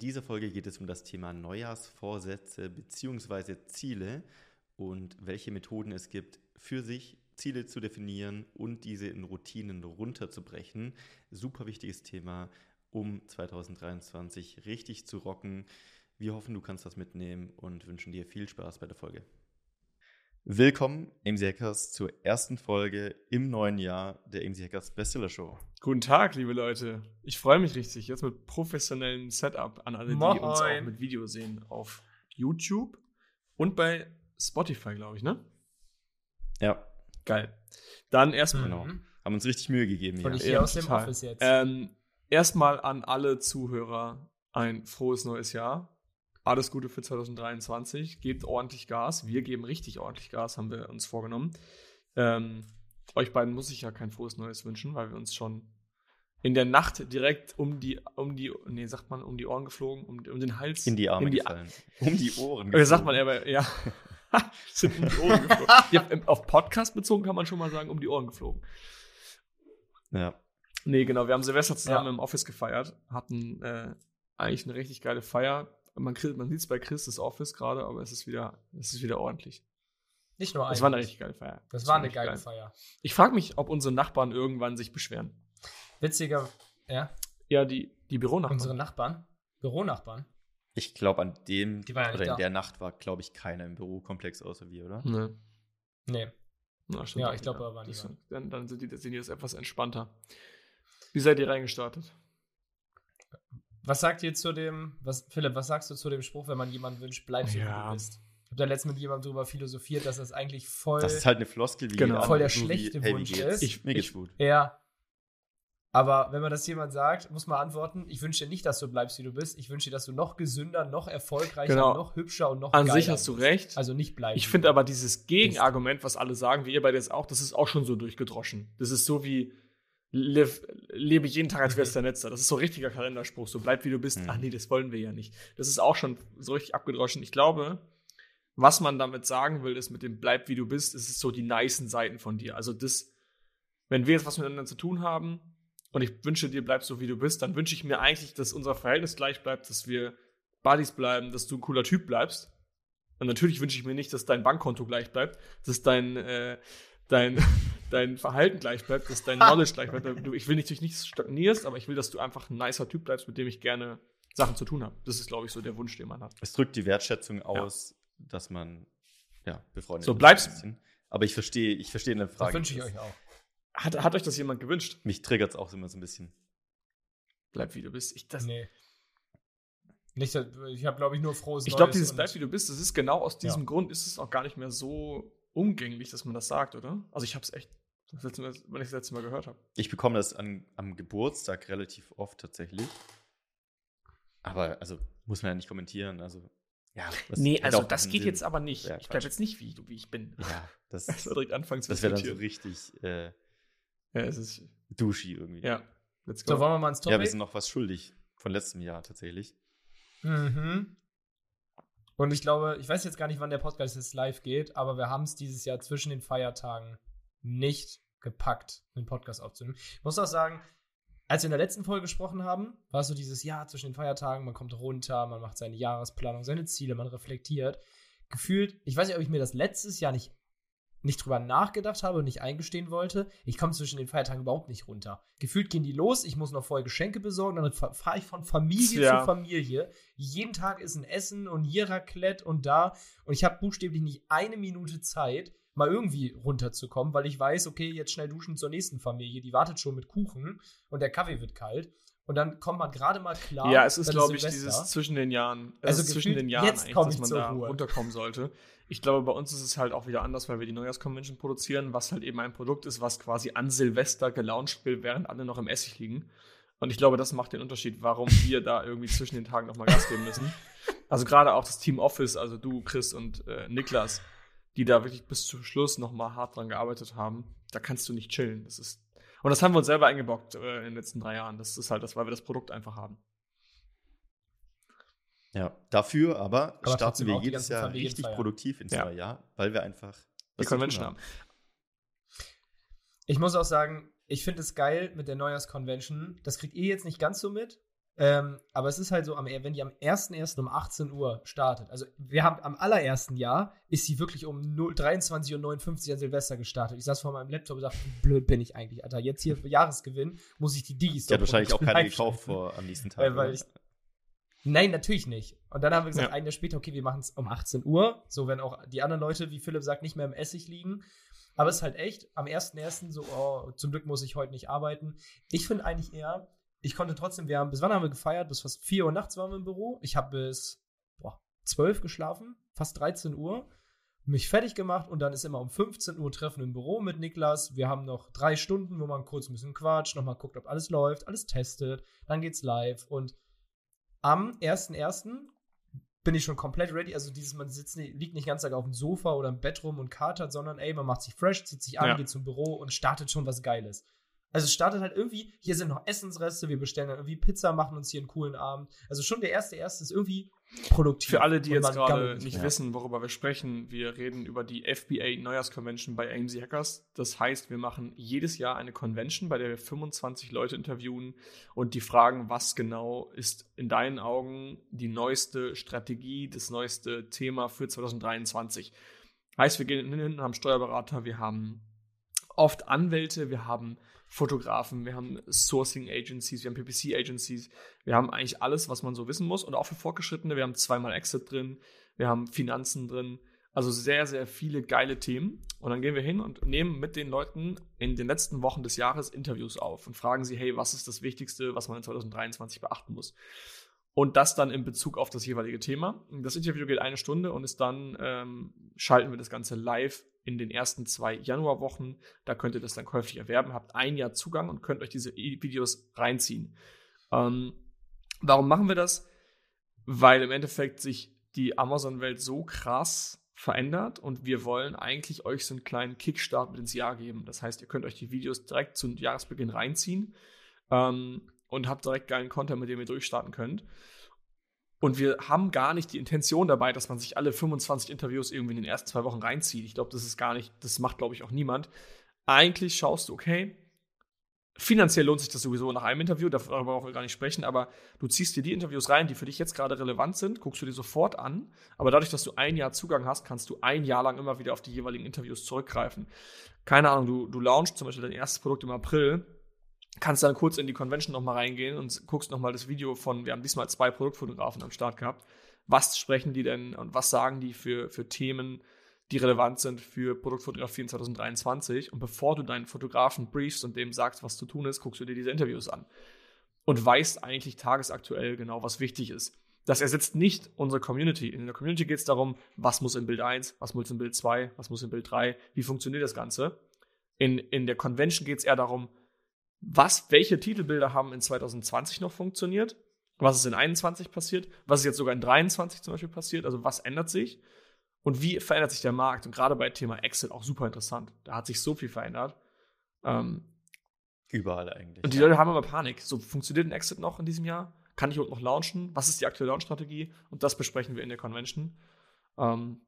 dieser Folge geht es um das Thema Neujahrsvorsätze bzw. Ziele und welche Methoden es gibt, für sich Ziele zu definieren und diese in Routinen runterzubrechen. Super wichtiges Thema, um 2023 richtig zu rocken. Wir hoffen, du kannst das mitnehmen und wünschen dir viel Spaß bei der Folge. Willkommen, AMC Hackers, zur ersten Folge im neuen Jahr der AMC Hackers Bestseller Show. Guten Tag, liebe Leute. Ich freue mich richtig, jetzt mit professionellem Setup an alle, Moin. die uns auch mit Video sehen auf YouTube und bei Spotify, glaube ich, ne? Ja, Geil. Dann erstmal genau. Haben uns richtig Mühe gegeben Von hier. ich hier Ja, aus dem total. Office jetzt. Ähm, erstmal an alle Zuhörer ein frohes neues Jahr. Alles Gute für 2023. Gebt ordentlich Gas. Wir geben richtig ordentlich Gas, haben wir uns vorgenommen. Ähm, euch beiden muss ich ja kein frohes Neues wünschen, weil wir uns schon in der Nacht direkt um die, um die, nee, sagt man, um die Ohren geflogen, um, um den Hals. In die Arme in die, gefallen. Um die Ohren Oder sagt man geflogen. aber, ja. sind um die Ohren geflogen. ja, im- auf Podcast bezogen kann man schon mal sagen, um die Ohren geflogen. Ja. Nee, genau. Wir haben Silvester zusammen Ja. im Office gefeiert. Hatten äh, eigentlich eine richtig geile Feier. Man, man sieht es bei Chris das Office gerade, aber es ist wieder, es ist wieder ordentlich. Nicht nur Das war eine richtig geile Feier. Das war eine richtig geile geil. Feier. Ich frage mich, ob unsere Nachbarn irgendwann sich beschweren. Witziger, ja, Ja, die, die Büronachbarn. unsere Nachbarn, Büronachbarn. Ich glaube, an dem Die waren ja oder in da. der Nacht war, glaube ich, keiner im Bürokomplex außer wir, oder? Ne. Nee, Na, stimmt Ja, ich glaub, wieder. aber waren die Das- da. dann, dann sind die, sind die das etwas entspannter. Wie seid ihr reingestartet? Was sagt ihr zu dem, was, Philipp, was sagst du zu dem Spruch, wenn man jemanden wünscht, bleib so, wie Ja. du bist? Ich habe da letztens mit jemandem drüber philosophiert, dass das eigentlich voll. Das ist halt eine Floskel wie Genau. Voll der so schlechte wie, hey, wie Wunsch geht's? ist. Ich, mir geht's Ich- gut. ja. Aber wenn man das jemand sagt, muss man antworten: Ich wünsche dir nicht, dass du bleibst, wie du bist. Ich wünsche dir, dass du noch gesünder, noch erfolgreicher, Genau. noch hübscher und noch An geiler sich hast du bist. recht. Also nicht bleiben. Ich finde aber dieses Gegenargument, was alle sagen, wie ihr beide jetzt auch, das ist auch schon so durchgedroschen. Das ist so wie live, lebe jeden Tag als Mhm. wär's der Letzte. Das ist so ein richtiger Kalenderspruch. So bleib wie du bist. Mhm. Ach nee, das wollen wir ja nicht. Das ist auch schon so richtig abgedroschen. Ich glaube, was man damit sagen will, ist mit dem bleib wie du bist, es ist so die nicen Seiten von dir. Also das, wenn wir jetzt was miteinander zu tun haben und ich wünsche dir, bleib so wie du bist, dann wünsche ich mir eigentlich, dass unser Verhältnis gleich bleibt, dass wir Buddies bleiben, dass du ein cooler Typ bleibst. Und natürlich wünsche ich mir nicht, dass dein Bankkonto gleich bleibt, dass dein, äh, dein, dein Verhalten gleich bleibt, dass dein Knowledge gleich bleibt. Du, ich will natürlich nicht stagnierst, aber ich will, dass du einfach ein nicer Typ bleibst, mit dem ich gerne Sachen zu tun habe. Das ist, glaube ich, so der Wunsch, den man hat. Es drückt die Wertschätzung aus, dass man ja, befreundet So, ist bleibst- ein bisschen. Aber ich verstehe, ich verstehe eine Frage. Das wünsche ich euch auch. Hat, hat euch das jemand gewünscht? Mich triggert es auch immer so ein bisschen. Bleib wie du bist. Ich, das, nee. Nicht, ich habe, glaube ich, nur frohes ich glaube, dieses Bleib wie du bist, das ist genau aus diesem Ja. Grund, ist es auch gar nicht mehr so umgänglich, dass man das sagt, oder? Also ich habe es echt, das letzte Mal, wenn ich das letzte Mal gehört habe. Ich bekomme das an, am Geburtstag relativ oft tatsächlich. Aber also muss man ja nicht kommentieren. Also ja. das Nee, also das geht Sinn. jetzt aber nicht. Ja, ich bleibe jetzt nicht wie, du, wie ich bin. Ja, das, Das direkt anfangs das wäre dann so richtig äh, Ja, es ist, duschi irgendwie. ja, let's go. So, wollen wir mal ins Topic? ja, wir sind noch was schuldig von letztem Jahr tatsächlich. Mhm. Und ich glaube, ich weiß jetzt gar nicht, wann der Podcast jetzt live geht, aber wir haben es dieses Jahr zwischen den Feiertagen nicht gepackt, einen Podcast aufzunehmen. Ich muss auch sagen, als wir in der letzten Folge gesprochen haben, war es so dieses Jahr zwischen den Feiertagen, man kommt runter, man macht seine Jahresplanung, seine Ziele, man reflektiert. Gefühlt, ich weiß nicht, ob ich mir das letztes Jahr nicht, nicht drüber nachgedacht habe und nicht eingestehen wollte. Ich komme zwischen den Feiertagen überhaupt nicht runter. Gefühlt gehen die los, ich muss noch vorher Geschenke besorgen, dann fahre ich von Familie Ja. zu Familie. Jeden Tag ist ein Essen und hier Raclette und da. Und ich habe buchstäblich nicht eine Minute Zeit, mal irgendwie runterzukommen, weil ich weiß, okay, jetzt schnell duschen zur nächsten Familie, die wartet schon mit Kuchen und der Kaffee wird kalt. Und dann kommt man gerade mal klar. ja, es ist, glaube ich, Silvester. dieses zwischen den Jahren. Es Also zwischen den Jahren eigentlich, dass man da Ruhe. runterkommen sollte. Ich glaube, bei uns ist es halt auch wieder anders, weil wir die Neujahrsconvention produzieren, was halt eben ein Produkt ist, was quasi an Silvester gelauncht wird, während alle noch im Essig liegen. Und ich glaube, das macht den Unterschied, warum wir da irgendwie zwischen den Tagen nochmal Gas geben müssen. Also gerade auch das Team Office, also du, Chris und äh, Niklas, die da wirklich bis zum Schluss nochmal hart dran gearbeitet haben, da kannst du nicht chillen. Das ist und das haben wir uns selber eingebockt äh, in den letzten drei Jahren. Das ist halt das, weil wir das Produkt einfach haben. Ja, dafür aber, Aber starten wir jedes Jahr Familien richtig feiern. produktiv ins Ja. neue Jahr, weil wir einfach Die Convention haben. Ich muss auch sagen, ich finde es geil mit der Neujahrsconvention. Das kriegt ihr jetzt nicht ganz so mit, Ähm, aber es ist halt so, wenn die am 1.1. um 18 Uhr startet, also wir haben am allerersten Jahr, ist sie wirklich um 23.59 Uhr an Silvester gestartet. Ich saß vor meinem Laptop und dachte, wie blöd bin ich eigentlich, Alter. Jetzt hier für Jahresgewinn muss ich die Digis hat wahrscheinlich auch keine gekauft vor am nächsten Tag. Weil, weil ich, Nein, natürlich nicht. Und dann haben wir gesagt, ja. ein Jahr später, okay, wir machen es um 18 Uhr. So, wenn auch die anderen Leute, wie Philipp sagt, nicht mehr im Essig liegen. Aber es ist halt echt, am 1.1. so, oh, zum Glück muss ich heute nicht arbeiten. Ich finde eigentlich eher, ich konnte trotzdem, wir haben, bis wann haben wir gefeiert? Bis fast 4 Uhr nachts waren wir im Büro. Ich habe bis boah, 12 geschlafen, fast 13 Uhr, mich fertig gemacht und dann ist immer um 15 Uhr Treffen im Büro mit Niklas. Wir haben noch drei Stunden, wo man kurz ein bisschen quatscht, nochmal guckt, ob alles läuft, alles testet, dann geht's live und am 1.1. bin ich schon komplett ready. Also dieses, man sitzt, liegt nicht ganz auf dem Sofa oder im Bett rum und katert, sondern ey, man macht sich fresh, zieht sich an, ja. geht zum Büro und startet schon was Geiles. Also es startet halt irgendwie, hier sind noch Essensreste, wir bestellen dann irgendwie Pizza, machen uns hier einen coolen Abend. Also schon der erste erste ist irgendwie produktiv. Für alle, die jetzt gerade nicht ja. wissen, worüber wir sprechen, wir reden über die FBA Neujahrsconvention bei AMC Hackers. Das heißt, wir machen jedes Jahr eine Convention, bei der wir 25 Leute interviewen und die fragen, was genau ist in deinen Augen die neueste Strategie, das neueste Thema für 2023. Heißt, wir gehen hin, haben Steuerberater, wir haben oft Anwälte, wir haben Fotografen, wir haben Sourcing Agencies, wir haben PPC Agencies, wir haben eigentlich alles, was man so wissen muss und auch für Fortgeschrittene, wir haben zweimal Exit drin, wir haben Finanzen drin, also sehr, sehr viele geile Themen. Und dann gehen wir hin und nehmen mit den Leuten in den letzten Wochen des Jahres Interviews auf und fragen sie, hey, was ist das Wichtigste, was man in 2023 beachten muss? Und das dann in Bezug auf das jeweilige Thema. Das Interview geht eine Stunde und ist dann ähm, schalten wir das Ganze live in den ersten zwei Januarwochen. Da könnt ihr das dann käuflich erwerben, habt ein Jahr Zugang und könnt euch diese Videos reinziehen. Ähm, warum machen wir das? Weil im Endeffekt sich die Amazon-Welt so krass verändert und wir wollen eigentlich euch so einen kleinen Kickstart mit ins Jahr geben. Das heißt, ihr könnt euch die Videos direkt zum Jahresbeginn reinziehen ähm, und habt direkt geilen Content, mit dem ihr durchstarten könnt. Und wir haben gar nicht die Intention dabei, dass man sich alle 25 Interviews irgendwie in den ersten zwei Wochen reinzieht. Ich glaube, das ist gar nicht, das macht, glaube ich, auch niemand. Eigentlich schaust du, okay, finanziell lohnt sich das sowieso nach einem Interview, darüber brauchen wir gar nicht sprechen, aber du ziehst dir die Interviews rein, die für dich jetzt gerade relevant sind, guckst du dir sofort an. Aber dadurch, dass du ein Jahr Zugang hast, kannst du ein Jahr lang immer wieder auf die jeweiligen Interviews zurückgreifen. Keine Ahnung, du, du launchst zum Beispiel dein erstes Produkt im April kannst dann kurz in die Convention nochmal reingehen und guckst nochmal das Video von, wir haben diesmal zwei Produktfotografen am Start gehabt. Was sprechen die denn und was sagen die für, für Themen, die relevant sind für Produktfotografie in 2023? Und bevor du deinen Fotografen briefst und dem sagst, was zu tun ist, guckst du dir diese Interviews an. Und weißt eigentlich tagesaktuell genau, was wichtig ist. Das ersetzt nicht unsere Community. In der Community geht es darum, was muss in Bild 1, was muss in Bild 2, was muss in Bild 3, wie funktioniert das Ganze. In, in der Convention geht es eher darum, was, welche Titelbilder haben in 2020 noch funktioniert, was ist in 21 passiert, was ist jetzt sogar in 23 zum Beispiel passiert, also was ändert sich und wie verändert sich der Markt und gerade bei Thema Exit auch super interessant. Da hat sich so viel verändert. Ähm, Überall eigentlich. Und die Leute haben immer Panik. So funktioniert ein Exit noch in diesem Jahr? Kann ich überhaupt noch launchen? Was ist die aktuelle Launch-Strategie? Und das besprechen wir in der Convention. Ähm,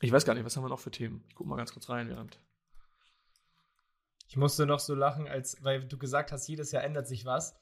ich weiß gar nicht, was haben wir noch für Themen? Ich gucke mal ganz kurz rein, während ich musste noch so lachen, als, weil du gesagt hast, jedes Jahr ändert sich was.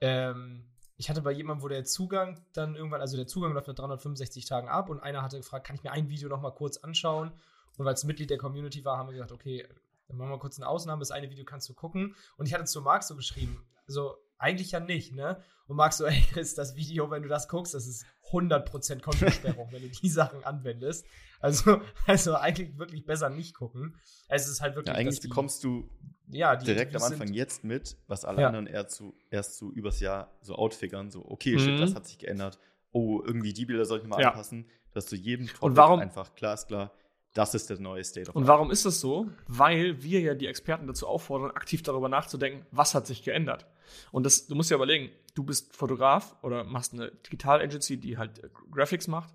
Ähm, ich hatte bei jemandem, wo der Zugang dann irgendwann, also der Zugang läuft nach 365 Tagen ab und einer hatte gefragt, kann ich mir ein Video noch mal kurz anschauen? Und weil es Mitglied der Community war, haben wir gesagt, okay, dann machen wir kurz eine Ausnahme, das eine Video kannst du gucken. Und ich hatte zu Marc so geschrieben, also eigentlich ja nicht, ne? Und Marc so, ey Chris, das Video, wenn du das guckst, das ist 100% Kontosperrung, wenn du die Sachen anwendest. Also, also eigentlich wirklich besser nicht gucken. Also es ist halt wirklich. Ja, eigentlich bekommst du ja, die, direkt am Anfang jetzt mit, was alle ja. anderen erst so, erst so übers Jahr so outfigern, so, okay, mhm. shit, das hat sich geändert. Oh, irgendwie die Bilder soll ich mal ja. anpassen, dass du jedem Topic warum, einfach glasklar, das ist der neue State of Und warum ist das so? Weil wir ja die Experten dazu auffordern, aktiv darüber nachzudenken, was hat sich geändert. Und das, du musst ja überlegen, du bist Fotograf oder machst eine Digital-Agency, die halt äh, Graphics macht.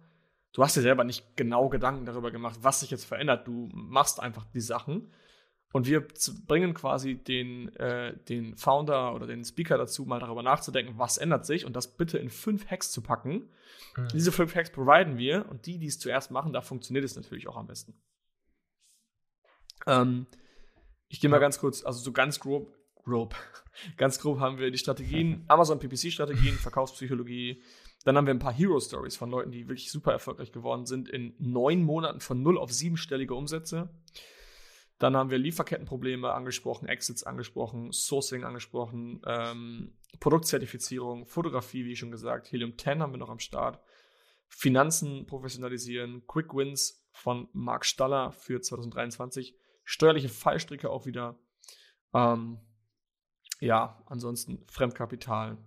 Du hast dir selber nicht genau Gedanken darüber gemacht, was sich jetzt verändert. Du machst einfach die Sachen und wir bringen quasi den, äh, den Founder oder den Speaker dazu, mal darüber nachzudenken, was ändert sich und das bitte in fünf Hacks zu packen. Mhm. Diese fünf Hacks providen wir und die, die es zuerst machen, da funktioniert es natürlich auch am besten. Ähm, ich gehe mal ja. ganz kurz, also so ganz grob, grob. Ganz grob haben wir die Strategien, Amazon PPC-Strategien, Verkaufspsychologie. Dann haben wir ein paar Hero-Stories von Leuten, die wirklich super erfolgreich geworden sind, in neun Monaten von null auf siebenstellige Umsätze. Dann haben wir Lieferkettenprobleme angesprochen, Exits angesprochen, Sourcing angesprochen, ähm, Produktzertifizierung, Fotografie, wie schon gesagt, Helium 10 haben wir noch am Start. Finanzen professionalisieren, Quick Wins von Marc Staller für 2023, steuerliche Fallstricke auch wieder. Ähm, ja, ansonsten Fremdkapital.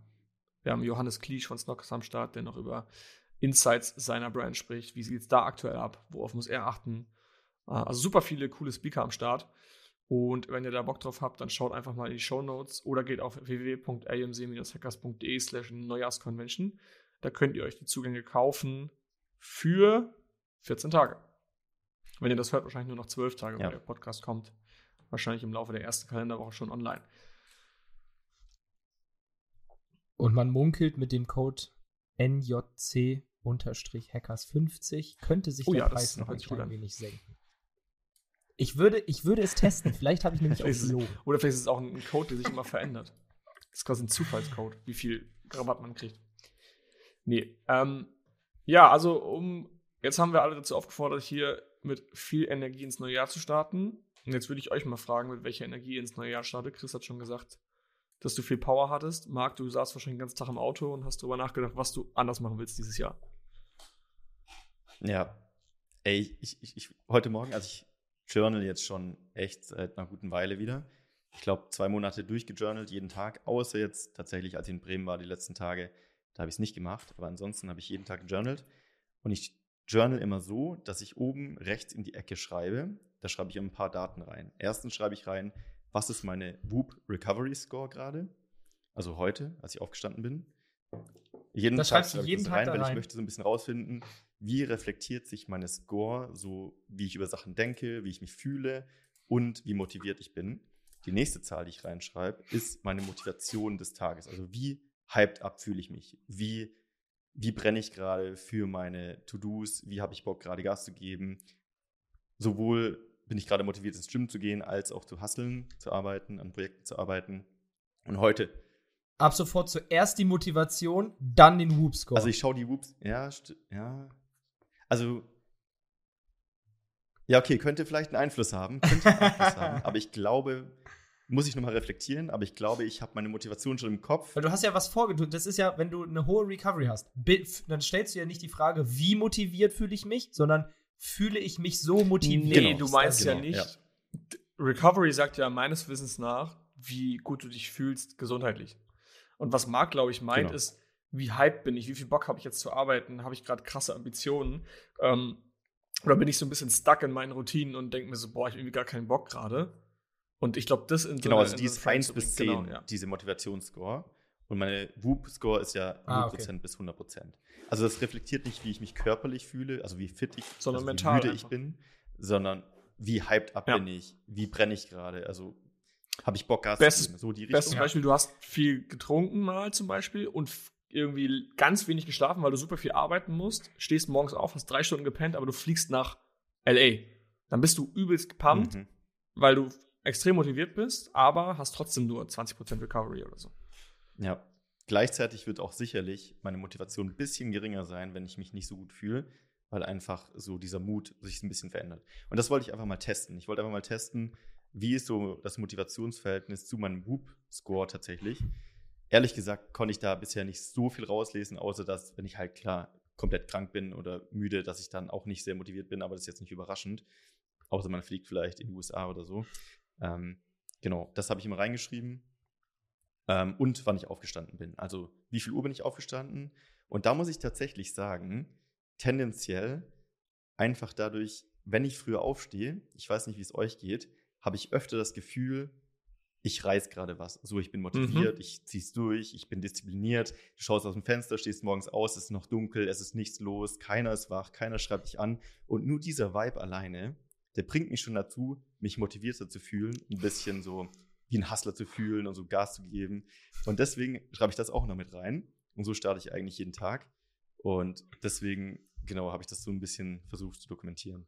Wir haben Johannes Kliesch von Snockers am Start, der noch über Insights seiner Brand spricht. Wie sieht es da aktuell ab? Worauf muss er achten? Äh, also super viele coole Speaker am Start. Und wenn ihr da Bock drauf habt, dann schaut einfach mal in die Show Notes oder geht auf www.amc-hackers.de slash Neujahrsconvention. Da könnt ihr euch die Zugänge kaufen für 14 Tage. Wenn ihr das hört, wahrscheinlich nur noch 12 Tage, ja. weil der Podcast kommt. Wahrscheinlich im Laufe der ersten Kalenderwoche schon online. Und man munkelt mit dem Code NJC-Hackers50 könnte sich oh, der ja, Preis noch ein klein wenig senken. Ich würde, ich würde es testen. Vielleicht habe ich nämlich auch gelogen. Oder vielleicht ist es auch ein Code, der sich immer verändert. Das ist quasi ein Zufallscode, wie viel Rabatt man kriegt. Nee. Ähm, ja, also um jetzt haben wir alle dazu aufgefordert, hier mit viel Energie ins neue Jahr zu starten. Und jetzt würde ich euch mal fragen, mit welcher Energie ins neue Jahr startet. Chris hat schon gesagt, dass du viel Power hattest. Marc, du saßt wahrscheinlich den ganzen Tag im Auto und hast darüber nachgedacht, was du anders machen willst dieses Jahr. Ja. Ey, ich, ich, ich heute Morgen, als ich journal jetzt schon echt seit einer guten Weile wieder. Ich glaube, zwei Monate durchgejournalt, jeden Tag, außer jetzt tatsächlich, als ich in Bremen war, die letzten Tage, da habe ich es nicht gemacht, aber ansonsten habe ich jeden Tag gejournalt. Und ich journal immer so, dass ich oben rechts in die Ecke schreibe. Da schreibe ich ein paar Daten rein. Erstens schreibe ich rein, was ist meine Whoop Recovery Score gerade? Also heute, als ich aufgestanden bin. Jeden das Tag schreibe ich jeden das rein, weil ich möchte so ein bisschen rausfinden, wie reflektiert sich meine Score, so wie ich über Sachen denke, wie ich mich fühle und wie motiviert ich bin. Die nächste Zahl, die ich reinschreibe, ist meine Motivation des Tages. Also wie hyped up fühle ich mich? Wie, wie brenne ich gerade für meine To-Dos? Wie habe ich Bock, gerade Gas zu geben? Sowohl bin ich gerade motiviert, ins Gym zu gehen, als auch zu hustlen, zu arbeiten, an Projekten zu arbeiten. Und heute Ab sofort zuerst die Motivation, dann den Whoop-Score. Also ich schaue die Whoops, ja, ja, also, ja, okay, könnte vielleicht einen Einfluss haben, könnte einen Einfluss haben, aber ich glaube, muss ich nochmal reflektieren, aber ich glaube, ich habe meine Motivation schon im Kopf. Weil du hast ja was vorgedrückt. Das ist ja, wenn du eine hohe Recovery hast, dann stellst du ja nicht die Frage, wie motiviert fühle ich mich, sondern fühle ich mich so motiviert. Nee, genau, du meinst genau, ja nicht. Ja. Recovery sagt ja meines Wissens nach, wie gut du dich fühlst gesundheitlich. Und was Marc, glaube ich, meint, genau. ist, wie hyped bin ich, wie viel Bock habe ich jetzt zu arbeiten, habe ich gerade krasse Ambitionen ähm, oder bin ich so ein bisschen stuck in meinen Routinen und denke mir so, boah, ich habe irgendwie gar keinen Bock gerade. Und ich glaube, das in Genau, so also die ist 1 bis 10, genau, ja. diese Motivationsscore. Und meine Whoop-Score ist ja 0% ah, okay. bis 100%. Also das reflektiert nicht, wie ich mich körperlich fühle, also wie fit ich, sondern also mental wie müde einfach. ich bin, sondern wie hyped up ja. bin ich, wie brenne ich gerade. Also habe ich Bock, Gas Bestes, zu geben. So die Richtung. Bestes Beispiel, du hast viel getrunken mal zum Beispiel und irgendwie ganz wenig geschlafen, weil du super viel arbeiten musst, stehst morgens auf, hast drei Stunden gepennt, aber du fliegst nach LA. Dann bist du übelst gepumpt, mhm. weil du extrem motiviert bist, aber hast trotzdem nur 20% Recovery oder so. Ja. Gleichzeitig wird auch sicherlich meine Motivation ein bisschen geringer sein, wenn ich mich nicht so gut fühle, weil einfach so dieser Mut sich ein bisschen verändert. Und das wollte ich einfach mal testen. Ich wollte einfach mal testen, wie ist so das Motivationsverhältnis zu meinem Whoop-Score tatsächlich ehrlich gesagt konnte ich da bisher nicht so viel rauslesen, außer dass, wenn ich halt klar komplett krank bin oder müde, dass ich dann auch nicht sehr motiviert bin, aber das ist jetzt nicht überraschend. Außer man fliegt vielleicht in die USA oder so. Ähm, genau, das habe ich immer reingeschrieben. Ähm, und wann ich aufgestanden bin. Also, wie viel Uhr bin ich aufgestanden? Und da muss ich tatsächlich sagen, tendenziell einfach dadurch, wenn ich früher aufstehe, ich weiß nicht, wie es euch geht, habe ich öfter das Gefühl, ich reiß gerade was. So, ich bin motiviert, mhm. ich zieh's durch, ich bin diszipliniert. Du schaust aus dem Fenster, stehst morgens aus, es ist noch dunkel, es ist nichts los, keiner ist wach, keiner schreibt dich an. Und nur dieser Vibe alleine, der bringt mich schon dazu, mich motivierter zu fühlen, ein bisschen so wie ein Hustler zu fühlen und so Gas zu geben. Und deswegen schreibe ich das auch noch mit rein. Und so starte ich eigentlich jeden Tag. Und deswegen, genau, habe ich das so ein bisschen versucht zu dokumentieren.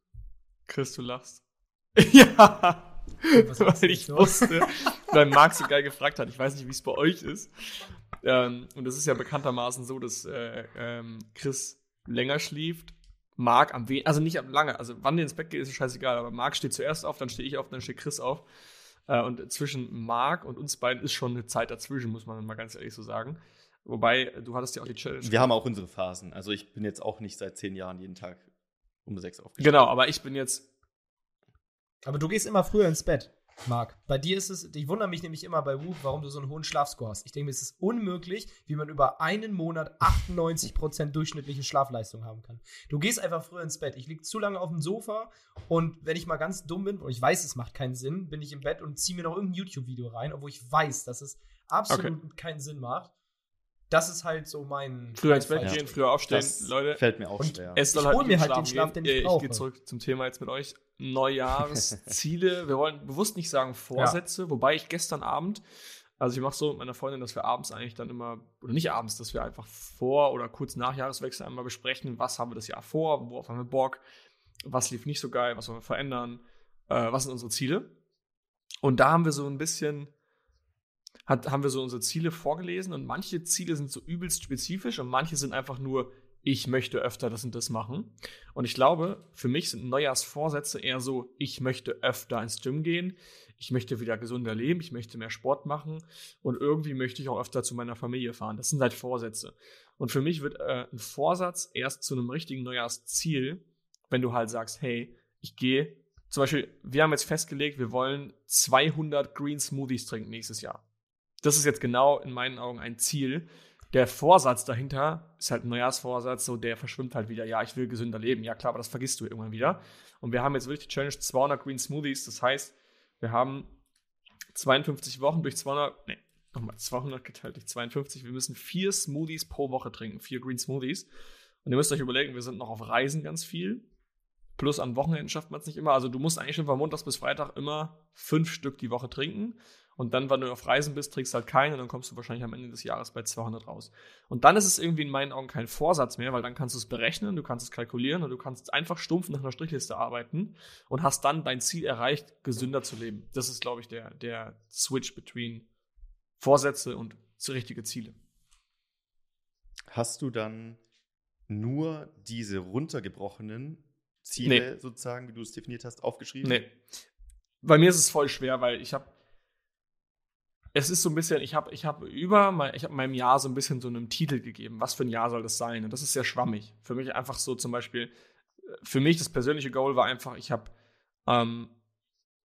Chris, du lachst. ja. Was weil ich so? wusste, weil Marc so geil gefragt hat. Ich weiß nicht, wie es bei euch ist. Ähm, und es ist ja bekanntermaßen so, dass äh, ähm, Chris länger schläft. Marc am wenigsten, also nicht am lange, also wann der ins Bett geht, ist scheißegal, aber Marc steht zuerst auf, dann stehe ich auf, dann steht Chris auf. Äh, und zwischen Marc und uns beiden ist schon eine Zeit dazwischen, muss man mal ganz ehrlich so sagen. Wobei, du hattest ja auch die Challenge. Wir haben auch unsere Phasen. Also ich bin jetzt auch nicht seit zehn Jahren jeden Tag um sechs aufgestanden. Genau, aber ich bin jetzt Aber du gehst immer früher ins Bett, Marc. Bei dir ist es, ich wundere mich nämlich immer bei Whoop, warum du so einen hohen Schlafscore hast. Ich denke, es ist unmöglich, wie man über einen Monat 98% durchschnittliche Schlafleistung haben kann. Du gehst einfach früher ins Bett. Ich liege zu lange auf dem Sofa und wenn ich mal ganz dumm bin, und ich weiß, es macht keinen Sinn, bin ich im Bett und ziehe mir noch irgendein YouTube-Video rein, obwohl ich weiß, dass es absolut keinen Sinn macht. Das ist halt so mein. früher ins Bett gehen, früher aufstehen. Das Leute, fällt mir auch schwer. Es soll Ich halt mir halt den Schlafen Schlaf, gehen. den ich Ich brauche. gehe zurück zum Thema jetzt mit euch. Neujahresziele. wir wollen bewusst nicht sagen Vorsätze, wobei ich gestern Abend, also ich mache so mit meiner Freundin, dass wir abends eigentlich dann immer, oder nicht abends, dass wir einfach vor oder kurz nach Jahreswechsel einmal besprechen, was haben wir das Jahr vor, worauf haben wir Bock, was lief nicht so geil, was wollen wir verändern, äh, was sind unsere Ziele. Und da haben wir so ein bisschen, hat, haben wir so unsere Ziele vorgelesen und manche Ziele sind so übelst spezifisch und manche sind einfach nur, ich möchte öfter das und das machen. Und ich glaube, für mich sind Neujahrsvorsätze eher so, ich möchte öfter ins Gym gehen, ich möchte wieder gesünder leben, ich möchte mehr Sport machen und irgendwie möchte ich auch öfter zu meiner Familie fahren. Das sind halt Vorsätze. Und für mich wird äh, ein Vorsatz erst zu einem richtigen Neujahrsziel, wenn du halt sagst, hey, ich gehe, zum Beispiel, wir haben jetzt festgelegt, wir wollen 200 Green Smoothies trinken nächstes Jahr. Das ist jetzt genau in meinen Augen ein Ziel. Der Vorsatz dahinter ist halt ein Neujahrsvorsatz, so der verschwimmt halt wieder. Ja, ich will gesünder leben. Ja, klar, aber das vergisst du irgendwann wieder. Und wir haben jetzt wirklich die Challenge 200 Green Smoothies. Das heißt, wir haben 52 Wochen durch 200, nee, nochmal 200 geteilt durch 52. Wir müssen vier Smoothies pro Woche trinken, vier Green Smoothies. Und ihr müsst euch überlegen, wir sind noch auf Reisen ganz viel. Plus an Wochenenden schafft man es nicht immer. Also du musst eigentlich schon von Montags bis Freitag immer fünf Stück die Woche trinken. Und dann, wenn du auf Reisen bist, trinkst du halt keinen und dann kommst du wahrscheinlich am Ende des Jahres bei 200 raus. Und dann ist es irgendwie in meinen Augen kein Vorsatz mehr, weil dann kannst du es berechnen, du kannst es kalkulieren und du kannst einfach stumpf nach einer Strichliste arbeiten und hast dann dein Ziel erreicht, gesünder zu leben. Das ist, glaube ich, der, der Switch between Vorsätze und richtige Ziele. Hast du dann nur diese runtergebrochenen Ziele sozusagen, wie du es definiert hast, aufgeschrieben? Nee. Bei mir ist es voll schwer, weil ich habe es ist so ein bisschen, ich habe ich hab über mein, ich habe meinem Jahr so ein bisschen so einen Titel gegeben. Was für ein Jahr soll das sein? Und das ist sehr schwammig. Für mich einfach so zum Beispiel, für mich das persönliche Goal war einfach, ich habe, ähm,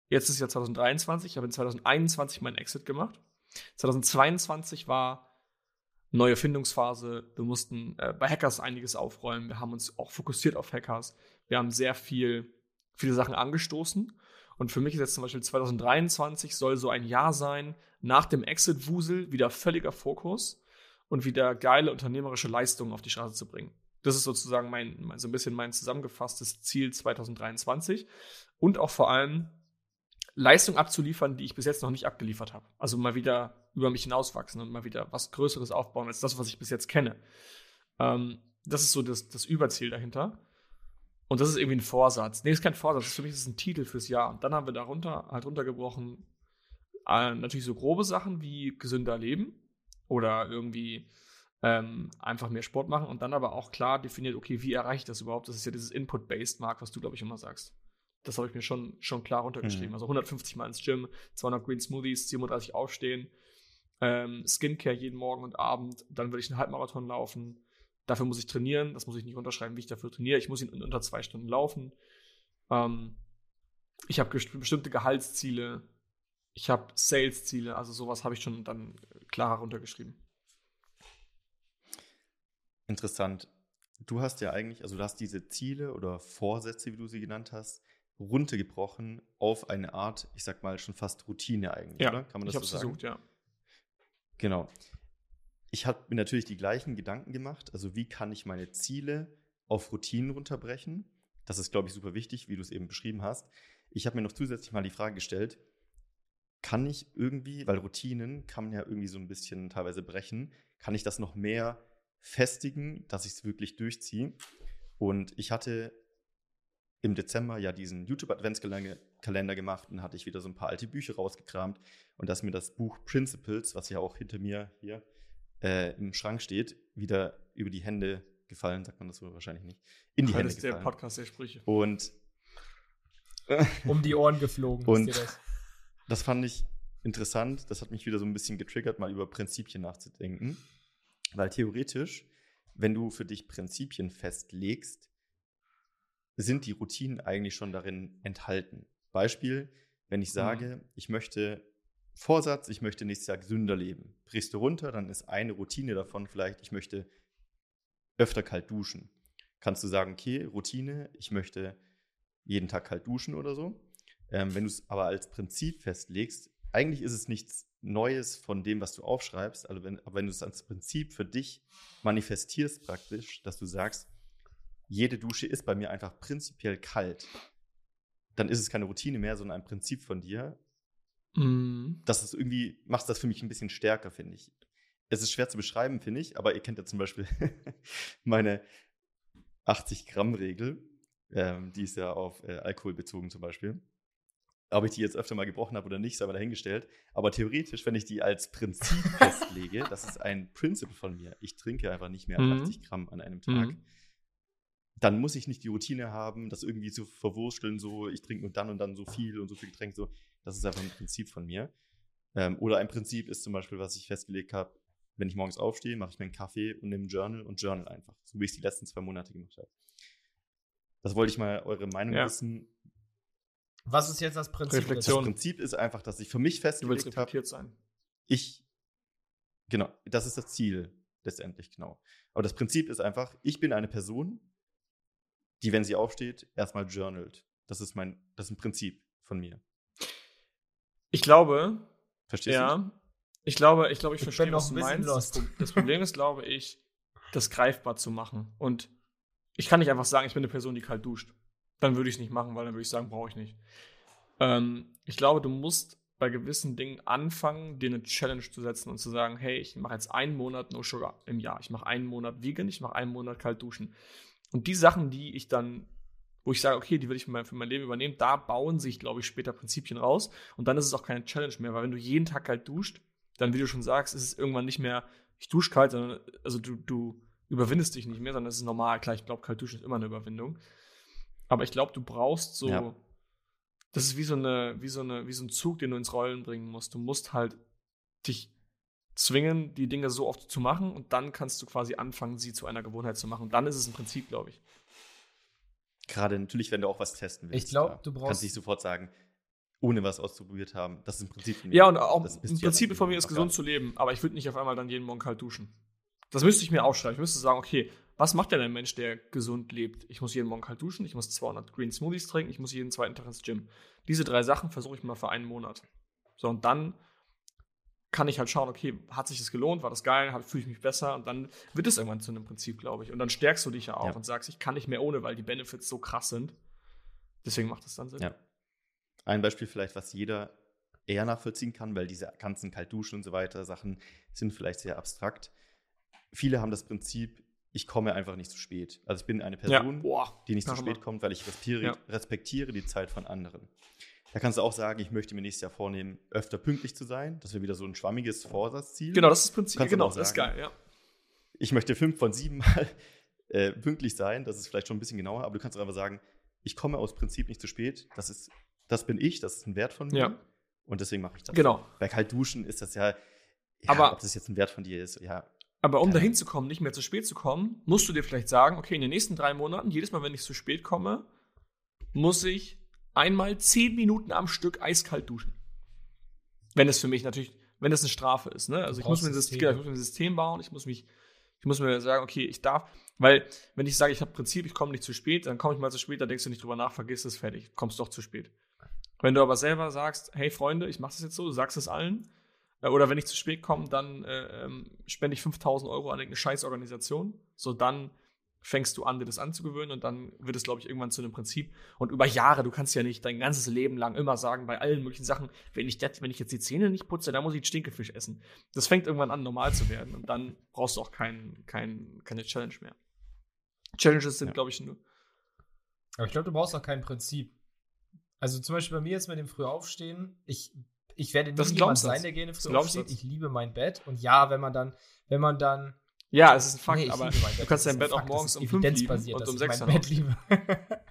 jetzt ist ja 2023, ich habe in 2021 meinen Exit gemacht. 2022 war neue Findungsphase. Wir mussten äh, bei Hackers einiges aufräumen. Wir haben uns auch fokussiert auf Hackers. Wir haben sehr viel, viele Sachen angestoßen. Und für mich ist jetzt zum Beispiel 2023 soll so ein Jahr sein, nach dem Exit-Wusel wieder völliger Fokus und wieder geile unternehmerische Leistungen auf die Straße zu bringen. Das ist sozusagen mein, so ein bisschen mein zusammengefasstes Ziel 2023 und auch vor allem Leistung abzuliefern, die ich bis jetzt noch nicht abgeliefert habe. Also mal wieder über mich hinauswachsen und mal wieder was Größeres aufbauen als das, was ich bis jetzt kenne. Ähm, das ist so das, das Überziel dahinter. Und das ist irgendwie ein Vorsatz. Nee, ist kein Vorsatz, das ist für mich das ist ein Titel fürs Jahr. Und dann haben wir darunter halt runtergebrochen, äh, natürlich so grobe Sachen wie gesünder leben oder irgendwie ähm, einfach mehr Sport machen und dann aber auch klar definiert, okay, wie erreiche ich das überhaupt? Das ist ja dieses Input-Based, Mark, was du, glaube ich, immer sagst. Das habe ich mir schon, schon klar runtergeschrieben. Mhm. Also 150 Mal ins Gym, 200 Green Smoothies, 37 aufstehen, ähm, Skincare jeden Morgen und Abend, dann würde ich einen Halbmarathon laufen. Dafür muss ich trainieren, das muss ich nicht unterschreiben, wie ich dafür trainiere. Ich muss ihn in unter zwei Stunden laufen. Ähm, ich habe bestimmte Gehaltsziele, ich habe Sales-Ziele, also sowas habe ich schon dann klarer runtergeschrieben. Interessant. Du hast ja eigentlich, also du hast diese Ziele oder Vorsätze, wie du sie genannt hast, runtergebrochen auf eine Art, ich sag mal, schon fast Routine eigentlich, oder? Kann man das ich so sagen? versucht, ja. Genau. Ich habe mir natürlich die gleichen Gedanken gemacht. Also, wie kann ich meine Ziele auf Routinen runterbrechen? Das ist, glaube ich, super wichtig, wie du es eben beschrieben hast. Ich habe mir noch zusätzlich mal die Frage gestellt, kann ich irgendwie, weil Routinen kann man ja irgendwie so ein bisschen teilweise brechen, kann ich das noch mehr festigen, dass ich es wirklich durchziehe? Und ich hatte im Dezember ja diesen YouTube-Adventskalender Kalender gemacht und hatte ich wieder so ein paar alte Bücher rausgekramt und dass mir das Buch Principles, was ja auch hinter mir hier äh, im Schrank steht, wieder über die Hände gefallen, sagt man das so wahrscheinlich nicht, in die Heute Hände ist der gefallen. Podcast der Sprüche. Und Um die Ohren geflogen. Und- das? das fand ich interessant. Das hat mich wieder so ein bisschen getriggert, mal über Prinzipien nachzudenken. Weil theoretisch, wenn du für dich Prinzipien festlegst, sind die Routinen eigentlich schon darin enthalten. Beispiel, wenn ich sage, ich möchte Vorsatz, ich möchte nächstes Jahr gesünder leben. Brichst du runter, dann ist eine Routine davon vielleicht, ich möchte öfter kalt duschen. Kannst du sagen, okay, Routine, ich möchte jeden Tag kalt duschen oder so. Ähm, wenn du es aber als Prinzip festlegst, eigentlich ist es nichts Neues von dem, was du aufschreibst, also wenn, aber wenn du es als Prinzip für dich manifestierst praktisch, dass du sagst, jede Dusche ist bei mir einfach prinzipiell kalt, dann ist es keine Routine mehr, sondern ein Prinzip von dir. Mhm. Das ist irgendwie, macht das für mich ein bisschen stärker, finde ich. Es ist schwer zu beschreiben, finde ich, aber ihr kennt ja zum Beispiel meine 80-Gramm-Regel. Ähm, die ist ja auf äh, Alkohol bezogen zum Beispiel. Ob ich die jetzt öfter mal gebrochen habe oder nicht, sei mal dahingestellt. Aber theoretisch, wenn ich die als Prinzip festlege, das ist ein Principle von mir. Ich trinke einfach nicht mehr als Mhm. 80 Gramm an einem Tag. Mhm. Dann muss ich nicht die Routine haben, das irgendwie zu verwursteln, so ich trinke nur dann und dann so viel und so viel Getränk. So. Das ist einfach ein Prinzip von mir. Ähm, oder ein Prinzip ist zum Beispiel, was ich festgelegt habe, wenn ich morgens aufstehe, mache ich mir einen Kaffee und nehme ein Journal und Journal einfach. So wie ich es die letzten zwei Monate gemacht habe. Das wollte ich mal eure Meinung Ja. wissen. Was ist jetzt das Prinzip? Das Reflexion. Prinzip ist einfach, dass ich für mich Du willst festgelegt habe, reflektiert sein. ich, genau, das ist das Ziel letztendlich, genau. Aber das Prinzip ist einfach, ich bin eine Person, die, wenn sie aufsteht, erstmal journalt. Das ist mein, das ist ein Prinzip von mir. Ich glaube, Verstehst du? ja, ich glaube, ich glaube, ich, Ich verstehe, was du meinst. Das, lost. Das Problem ist, glaube ich, das greifbar zu machen. Und ich kann nicht einfach sagen, ich bin eine Person, die kalt duscht. Dann würde ich es nicht machen, weil dann würde ich sagen, brauche ich nicht. Ähm, ich glaube, du musst bei gewissen Dingen anfangen, dir eine Challenge zu setzen und zu sagen, hey, ich mache jetzt einen Monat No Sugar im Jahr. Ich mache einen Monat Vegan, ich mache einen Monat kalt duschen. Und die Sachen, die ich dann, wo ich sage, okay, die will ich für mein, für mein Leben übernehmen, da bauen sich, glaube ich, später Prinzipien raus. Und dann ist es auch keine Challenge mehr, weil wenn du jeden Tag kalt duscht, dann, wie du schon sagst, ist es irgendwann nicht mehr, ich dusche kalt, sondern, also du, du überwindest dich nicht mehr, sondern es ist normal. Klar, ich glaube, kalt duschen ist immer eine Überwindung. Aber ich glaube, du brauchst so, Ja. das ist wie so, eine, wie, so eine, wie so ein Zug, den du ins Rollen bringen musst. Du musst halt dich zwingen, die Dinge so oft zu machen und dann kannst du quasi anfangen, sie zu einer Gewohnheit zu machen. Dann ist es ein Prinzip, glaube ich. Gerade natürlich, wenn du auch was testen willst. Ich glaub, klar. du brauchst- Kannst nicht sofort sagen, ohne was ausprobiert haben. Das ist ein Prinzip von mir. Ja, und auch Das ein Prinzip von mir ist, gesund zu leben, aber ich würde nicht auf einmal dann jeden Morgen kalt duschen. Das müsste ich mir aufschreiben. Ich müsste sagen, okay, was macht denn ein Mensch, der gesund lebt? Ich muss jeden Morgen kalt duschen, ich muss 200 Green Smoothies trinken, ich muss jeden zweiten Tag ins Gym. Diese drei Sachen versuche ich mal für einen Monat. So, und dann kann ich halt schauen, okay, hat sich das gelohnt, war das geil, fühle ich mich besser und dann wird es irgendwann zu einem Prinzip, glaube ich. Und dann stärkst du dich ja auch Ja. und sagst, ich kann nicht mehr ohne, weil die Benefits so krass sind. Deswegen macht es dann Sinn. Ja. Ein Beispiel vielleicht, was jeder eher nachvollziehen kann, weil diese ganzen Kaltduschen und so weiter Sachen sind vielleicht sehr abstrakt. Viele haben das Prinzip, ich komme einfach nicht zu spät. Also ich bin eine Person, Boah, die nicht zu spät kommt, weil ich respektiere, Ja. respektiere die Zeit von anderen. Da kannst du auch sagen, ich möchte mir nächstes Jahr vornehmen, öfter pünktlich zu sein. Das wäre wieder so ein schwammiges Vorsatzziel. Genau, das ist das Prinzip. Kannst Genau, auch das ist sagen. geil, ja. Ich möchte fünf von sieben Mal äh, pünktlich sein. Das ist vielleicht schon ein bisschen genauer, aber du kannst auch einfach sagen, ich komme aus Prinzip nicht zu spät. Das ist, das bin ich, das ist ein Wert von mir. Ja. Und deswegen mache ich das. Genau. Bei kalt duschen ist das ja, ja Aber- ob das jetzt ein Wert von dir ist, ja. Aber um dahin zu kommen, nicht mehr zu spät zu kommen, musst du dir vielleicht sagen, okay, in den nächsten drei Monaten, jedes Mal, wenn ich zu spät komme, muss ich einmal zehn Minuten am Stück eiskalt duschen. Wenn es für mich natürlich, wenn es eine Strafe ist, ne? Also ich muss, mir ein System, System. genau, ich muss mir ein System bauen, ich muss mich, ich muss mir sagen, okay, ich darf, weil wenn ich sage, ich habe Prinzip, ich komme nicht zu spät, dann komme ich mal zu spät, dann denkst du nicht drüber nach, vergiss es, fertig, kommst doch zu spät. Wenn du aber selber sagst, hey Freunde, ich mache das jetzt so, du sagst es allen, äh, oder wenn ich zu spät komme, dann äh, ähm, spende ich 5000 Euro an irgendeine Scheißorganisation. So, dann fängst du an, dir das anzugewöhnen und dann wird es, glaube ich, irgendwann zu einem Prinzip. Und über Jahre, du kannst ja nicht dein ganzes Leben lang immer sagen, bei allen möglichen Sachen, wenn ich, das, wenn ich jetzt die Zähne nicht putze, dann muss ich Stinkefisch essen. Das fängt irgendwann an, normal zu werden und dann brauchst du auch kein, kein, keine Challenge mehr. Challenges sind, Ja. glaube ich, nur. Aber ich glaube, du brauchst auch kein Prinzip. Also zum Beispiel bei mir jetzt mit dem Frühaufstehen, ich, ich werde ein jemand sein, der gerne früh aufsteht. Ich liebe mein Bett. Und ja, wenn man dann, wenn man dann. Ja, es ist ein Fakt, Nee, aber du Bett. kannst dein Bett auch Fakt. morgens um ist 5 lieben evidenzbasiert, und um ich 6 mein dann Bett liebe.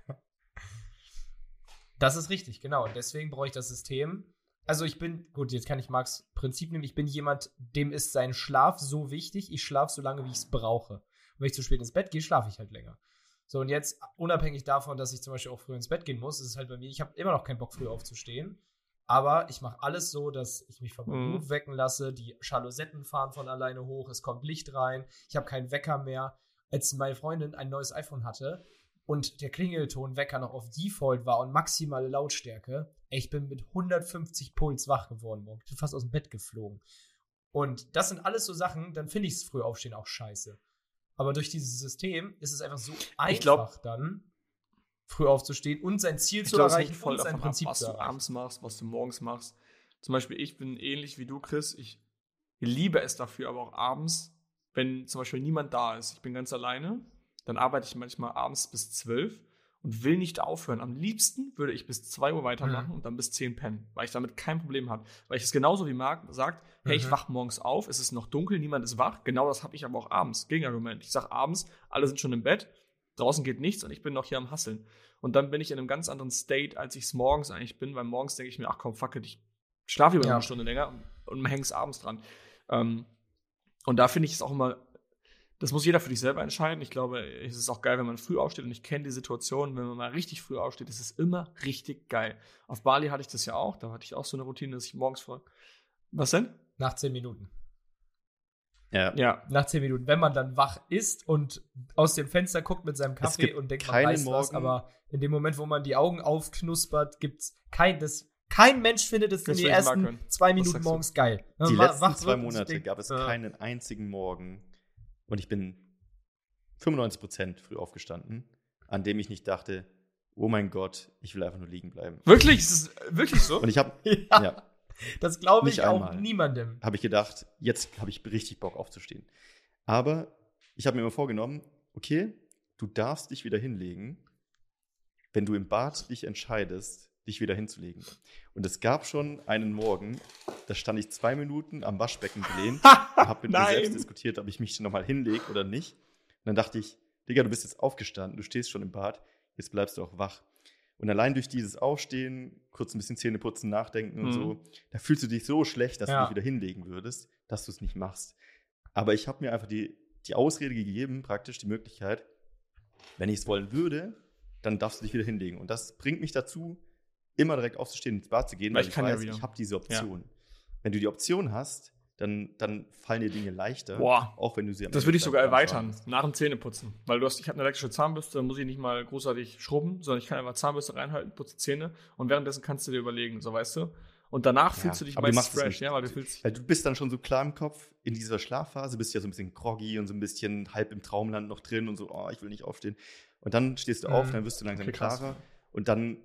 das ist richtig, genau. Und deswegen brauche ich das System. Also ich bin, gut, jetzt kann ich Marks Prinzip nehmen. Ich bin jemand, dem ist sein Schlaf so wichtig. Ich schlafe so lange, wie ich es brauche. Und wenn ich zu spät ins Bett gehe, schlafe ich halt länger. So, und jetzt, unabhängig davon, dass ich zum Beispiel auch früh ins Bett gehen muss, ist es halt bei mir, ich habe immer noch keinen Bock, früh aufzustehen. Aber ich mache alles so, dass ich mich vom Mhm. Beruf wecken lasse. Die Jalosetten fahren von alleine hoch. Es kommt Licht rein. Ich habe keinen Wecker mehr. Als meine Freundin ein neues iPhone hatte und der Klingelton Wecker noch auf Default war und maximale Lautstärke, ich bin mit 150 Puls wach geworden. morgen. Ich bin fast aus dem Bett geflogen. Und das sind alles so Sachen, dann finde ich es früh aufstehen auch scheiße. Aber durch dieses System ist es einfach so einfach Ich glaub- dann, früh aufzustehen und sein Ziel Ich zu glaube, es erreichen voll und sein davon ab, Prinzip was du abends machst, was du morgens machst. Zum Beispiel, ich bin ähnlich wie du, Chris. Ich liebe es dafür, aber auch abends, wenn zum Beispiel niemand da ist, ich bin ganz alleine, dann arbeite ich manchmal abends bis 12 und will nicht aufhören. Am liebsten würde ich bis 2 Uhr weitermachen Mhm. und dann bis 10 pennen, weil ich damit kein Problem habe. Weil ich es genauso wie Marc sagt, hey, ich Mhm. wach morgens auf, es ist noch dunkel, niemand ist wach. Genau das habe ich aber auch abends. Gegenargument. Ich sage abends, alle sind schon im Bett, draußen geht nichts und ich bin noch hier am Hasseln. Und dann bin ich in einem ganz anderen State, als ich es morgens eigentlich bin, weil morgens denke ich mir, ach komm, fuck it, ich schlafe lieber Ja. eine Stunde länger und, und es abends dran. Ähm, und da finde ich es auch immer, das muss jeder für sich selber entscheiden. Ich glaube, es ist auch geil, wenn man früh aufsteht und ich kenne die Situation, wenn man mal richtig früh aufsteht, ist es immer richtig geil. Auf Bali hatte ich das ja auch, da hatte ich auch so eine Routine, dass ich morgens vor. Was denn? Nach 10 Minuten. Ja. Ja. Nach 10 Minuten. Wenn man dann wach ist und aus dem Fenster guckt mit seinem Kaffee gibt und denkt, man weiß was, Morgen- aber in dem Moment, wo man die Augen aufknuspert, gibt's kein, das, kein Mensch findet es in den ersten zwei Was Minuten morgens geil. Wenn Die wa- letzten wach zwei Monate denkt, gab es äh, keinen einzigen Morgen und ich bin 95% früh aufgestanden, an dem ich nicht dachte, oh mein Gott, ich will einfach nur liegen bleiben. Wirklich? Ist es wirklich so? Und ich habe Ja, ja, das glaube ich auch niemandem. habe ich gedacht, jetzt habe ich richtig Bock aufzustehen. Aber ich habe mir immer vorgenommen, okay, du darfst dich wieder hinlegen, wenn du im Bad dich entscheidest, dich wieder hinzulegen. Und es gab schon einen Morgen, da stand ich zwei Minuten am Waschbecken gelehnt und habe mit mir Nein. selbst diskutiert, ob ich mich nochmal hinlege oder nicht. Und dann dachte ich, Digga, du bist jetzt aufgestanden, du stehst schon im Bad, jetzt bleibst du auch wach. Und allein durch dieses Aufstehen, kurz ein bisschen Zähne putzen, nachdenken und Mhm. so, da fühlst du dich so schlecht, dass Ja. du dich wieder hinlegen würdest, dass du es nicht machst. Aber ich habe mir einfach die, die Ausrede gegeben, praktisch die Möglichkeit, wenn ich es wollen würde, dann darfst du dich wieder hinlegen. Und das bringt mich dazu, immer direkt aufzustehen, ins Bad zu gehen, Weil weil ich ich, ja weiß, wieder. ich habe diese Option. Wenn du die Option hast, dann, dann fallen dir Dinge leichter, Boah. auch wenn du sie am Das Ende würde ich sogar erweitern, nach dem Zähneputzen. Weil du hast, ich habe eine elektrische Zahnbürste, da muss ich nicht mal großartig schrubben, sondern ich kann einfach Zahnbürste reinhalten, putze Zähne und währenddessen kannst du dir überlegen, so weißt du. Und danach Ja, fühlst du dich meistens fresh, ja, weil du fühlst dich. Weil du bist dann schon so klar im Kopf, in dieser Schlafphase bist du ja so ein bisschen groggy und so ein bisschen halb im Traumland noch drin und so, oh, ich will nicht aufstehen. Und dann stehst du auf, Mhm. dann wirst du langsam Okay, krass. klarer und dann